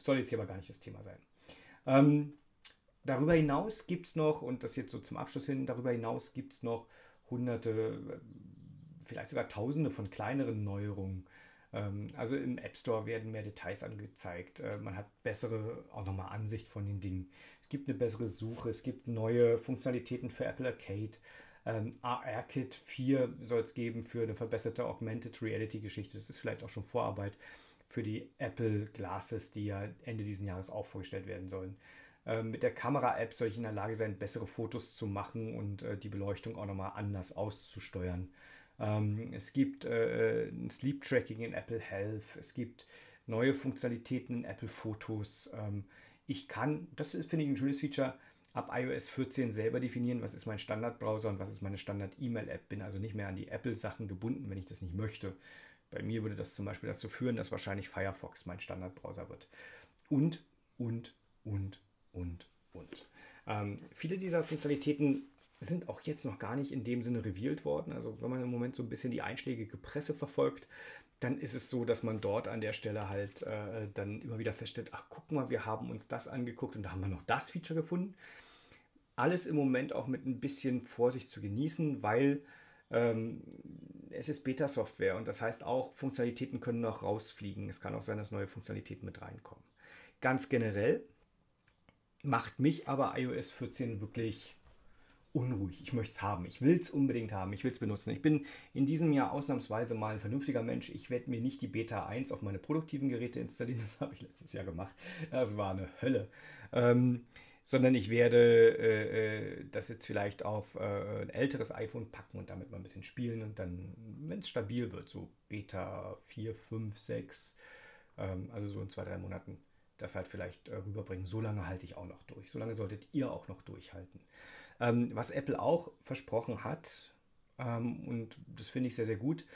Soll jetzt hier aber gar nicht das Thema sein. Ähm, darüber hinaus gibt es noch, und das jetzt so zum Abschluss hin, darüber hinaus gibt es noch hunderte, vielleicht sogar tausende von kleineren Neuerungen ähm, also im App Store werden mehr Details angezeigt. Äh, man hat bessere, auch nochmal Ansicht von den Dingen. Es gibt eine bessere Suche, es gibt neue Funktionalitäten für Apple Arcade. Ähm, AR-Kit 4 soll es geben für eine verbesserte Augmented Reality-Geschichte. Das ist vielleicht auch schon Vorarbeit für die Apple Glasses, die ja Ende dieses Jahres auch vorgestellt werden sollen. Ähm, mit der Kamera-App soll ich in der Lage sein, bessere Fotos zu machen und äh, die Beleuchtung auch nochmal anders auszusteuern. Ähm, es gibt äh, ein Sleep Tracking in Apple Health. Es gibt neue Funktionalitäten in Apple Fotos. Ähm, ich kann, das finde ich ein schönes Feature, ab iOS 14 selber definieren, was ist mein Standardbrowser und was ist meine Standard-E-Mail-App. Bin also nicht mehr an die Apple-Sachen gebunden, wenn ich das nicht möchte. Bei mir würde das zum Beispiel dazu führen, dass wahrscheinlich Firefox mein Standardbrowser wird. Und, und, und, und, und. Ähm, viele dieser Funktionalitäten sind auch jetzt noch gar nicht in dem Sinne revealed worden. Also wenn man im Moment so ein bisschen die einschlägige Presse verfolgt, dann ist es so, dass man dort an der Stelle halt äh, dann immer wieder feststellt, ach guck mal, wir haben uns das angeguckt und da haben wir noch das Feature gefunden. Alles im Moment auch mit ein bisschen Vorsicht zu genießen, weil ähm, es ist Beta-Software und das heißt auch, Funktionalitäten können noch rausfliegen. Es kann auch sein, dass neue Funktionalitäten mit reinkommen. Ganz generell macht mich aber iOS 14 wirklich unruhig. Ich möchte es haben. Ich will es unbedingt haben. Ich will es benutzen. Ich bin in diesem Jahr ausnahmsweise mal ein vernünftiger Mensch. Ich werde mir nicht die Beta 1 auf meine produktiven Geräte installieren. Das habe ich letztes Jahr gemacht. Das war eine Hölle. Ähm, sondern ich werde äh, äh das jetzt vielleicht auf äh, ein älteres iPhone packen und damit mal ein bisschen spielen und dann, wenn es stabil wird, so Beta 4, 5, 6, ähm, also so in zwei, drei Monaten, das halt vielleicht äh, rüberbringen. So lange halte ich auch noch durch. So lange solltet ihr auch noch durchhalten. Ähm, was Apple auch versprochen hat, ähm, und das finde ich sehr, sehr gut,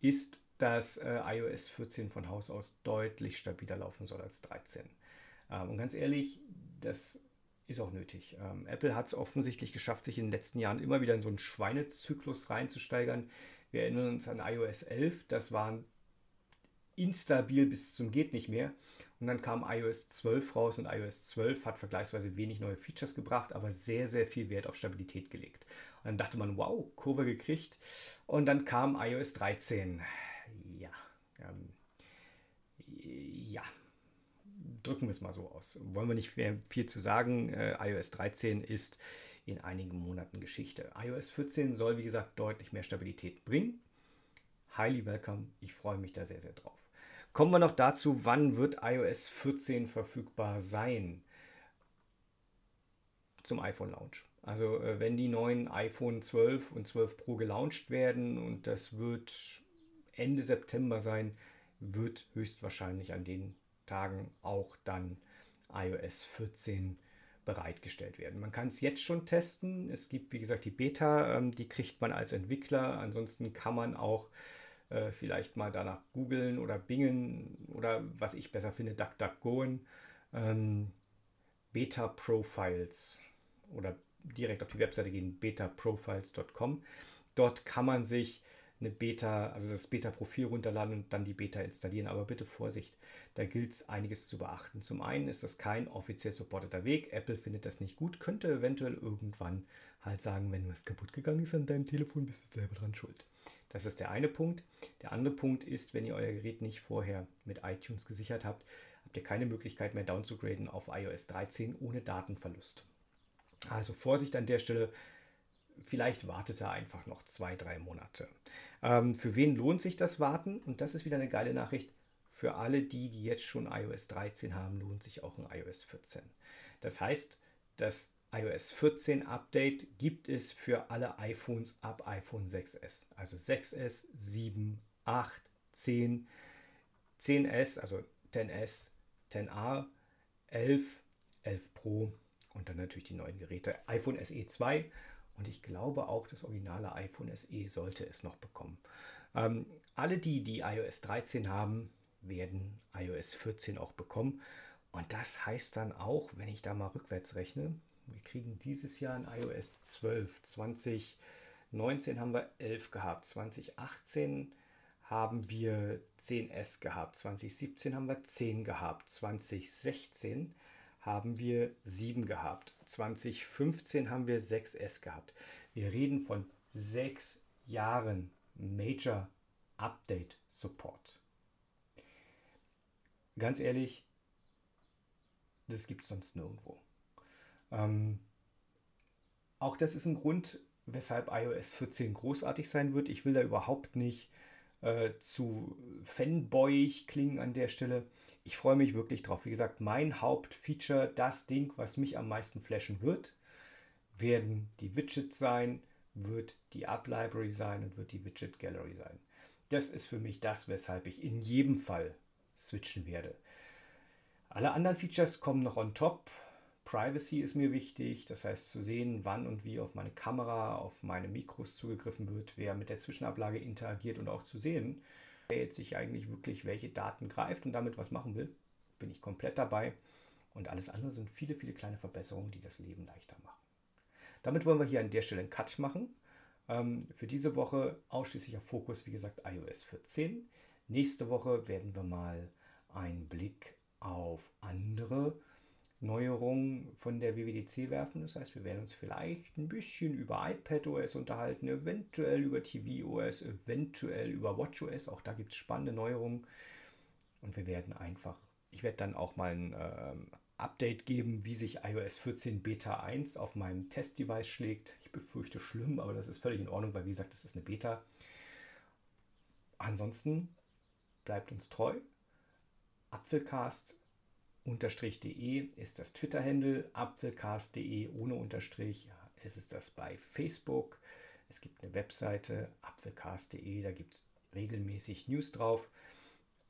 ist, dass äh, iOS 14 von Haus aus deutlich stabiler laufen soll als 13. Ähm, und ganz ehrlich, das ist auch nötig. Ähm, Apple hat es offensichtlich geschafft, sich in den letzten Jahren immer wieder in so einen Schweinezyklus reinzusteigern. Wir erinnern uns an iOS 11, das war instabil bis zum geht nicht mehr. Und dann kam iOS 12 raus und iOS 12 hat vergleichsweise wenig neue Features gebracht, aber sehr, sehr viel Wert auf Stabilität gelegt. Und dann dachte man, wow, Kurve gekriegt. Und dann kam iOS 13. Ja, ähm, ja, drücken wir es mal so aus. Wollen wir nicht mehr viel zu sagen. Äh, iOS 13 ist in einigen Monaten Geschichte. iOS 14 soll, wie gesagt, deutlich mehr Stabilität bringen. Highly welcome. Ich freue mich da sehr, sehr drauf. Kommen wir noch dazu, wann wird iOS 14 verfügbar sein? Zum iPhone Launch. Also äh, wenn die neuen iPhone 12 und 12 Pro gelauncht werden und das wird Ende September sein, wird höchstwahrscheinlich an den Tagen auch dann iOS 14 bereitgestellt werden. Man kann es jetzt schon testen. Es gibt, wie gesagt, die Beta, ähm, die kriegt man als Entwickler. Ansonsten kann man auch äh, vielleicht mal danach googeln oder bingen oder was ich besser finde, DuckDuckGoen, ähm, Beta Profiles oder direkt auf die Webseite gehen, betaprofiles.com. Dort kann man sich eine Beta, also das Beta-Profil runterladen und dann die Beta installieren. Aber bitte Vorsicht, da gilt es einiges zu beachten. Zum einen ist das kein offiziell supporteter Weg. Apple findet das nicht gut, könnte eventuell irgendwann halt sagen, wenn was kaputt gegangen ist an deinem Telefon, bist du selber dran schuld. Das ist der eine Punkt. Der andere Punkt ist, wenn ihr euer Gerät nicht vorher mit iTunes gesichert habt, habt ihr keine Möglichkeit mehr downzugraden auf iOS 13 ohne Datenverlust. Also Vorsicht an der Stelle, vielleicht wartet er einfach noch zwei, drei Monate. Ähm, für wen lohnt sich das Warten? Und das ist wieder eine geile Nachricht. Für alle die, die jetzt schon iOS 13 haben, lohnt sich auch ein iOS 14. Das heißt, das iOS 14 Update gibt es für alle iPhones ab iPhone 6S. Also 6S, 7, 8, 10, 10S, also 10S, 10A, 11, 11 Pro und dann natürlich die neuen Geräte. iPhone SE 2 und ich glaube auch das originale iPhone SE sollte es noch bekommen. Ähm, alle die, die iOS 13 haben, werden iOS 14 auch bekommen. Und das heißt dann auch, wenn ich da mal rückwärts rechne, wir kriegen dieses Jahr ein iOS 12. 2019 haben wir 11 gehabt. 2018 haben wir 10S gehabt. 2017 haben wir 10 gehabt. 2016 haben wir 7 gehabt. 2015 haben wir 6S gehabt. Wir reden von sechs Jahren Major Update Support. Ganz ehrlich, das gibt es sonst nirgendwo. Ähm, auch das ist ein Grund, weshalb iOS 14 großartig sein wird. Ich will da überhaupt nicht äh, zu fanboyig klingen an der Stelle. Ich freue mich wirklich drauf. Wie gesagt, mein Hauptfeature, das Ding, was mich am meisten flashen wird, werden die Widgets sein, wird die App-Library sein und wird die Widget Gallery sein. Das ist für mich das, weshalb ich in jedem Fall switchen werde. Alle anderen Features kommen noch on top. Privacy ist mir wichtig, das heißt zu sehen, wann und wie auf meine Kamera, auf meine Mikros zugegriffen wird, wer mit der Zwischenablage interagiert und auch zu sehen, wer jetzt sich eigentlich wirklich welche Daten greift und damit was machen will, bin ich komplett dabei. Und alles andere sind viele, viele kleine Verbesserungen, die das Leben leichter machen. Damit wollen wir hier an der Stelle einen Cut machen. Ähm, für diese Woche ausschließlicher Fokus, wie gesagt, iOS 14. Nächste Woche werden wir mal einen Blick auf andere Neuerungen von der WWDC werfen. Das heißt, wir werden uns vielleicht ein bisschen über iPadOS unterhalten, eventuell über tvOS, eventuell über watchOS. Auch da gibt es spannende Neuerungen. Und wir werden einfach, ich werde dann auch mal ein ähm, Update geben, wie sich iOS 14 Beta 1 auf meinem Testdevice schlägt. Ich befürchte schlimm, aber das ist völlig in Ordnung, weil wie gesagt, das ist eine Beta. Ansonsten bleibt uns treu. Apfelcast-de ist das Twitter-Handle, apfelcast.de ohne Unterstrich. Ja, es ist das bei Facebook. Es gibt eine Webseite, apfelcast.de, da gibt es regelmäßig News drauf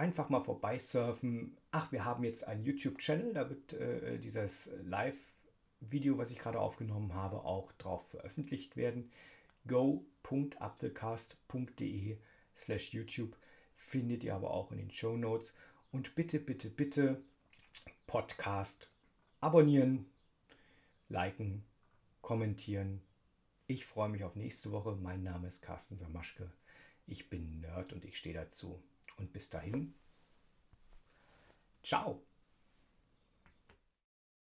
einfach mal vorbeisurfen. Ach, wir haben jetzt einen YouTube-Channel, da wird äh, dieses Live-Video, was ich gerade aufgenommen habe, auch drauf veröffentlicht werden. go.apfelcast.de slash YouTube findet ihr aber auch in den Show Notes. Und bitte, bitte, bitte Podcast abonnieren, liken, kommentieren. Ich freue mich auf nächste Woche. Mein Name ist Carsten Samaschke. Ich bin Nerd und ich stehe dazu. Und bis dahin, ciao.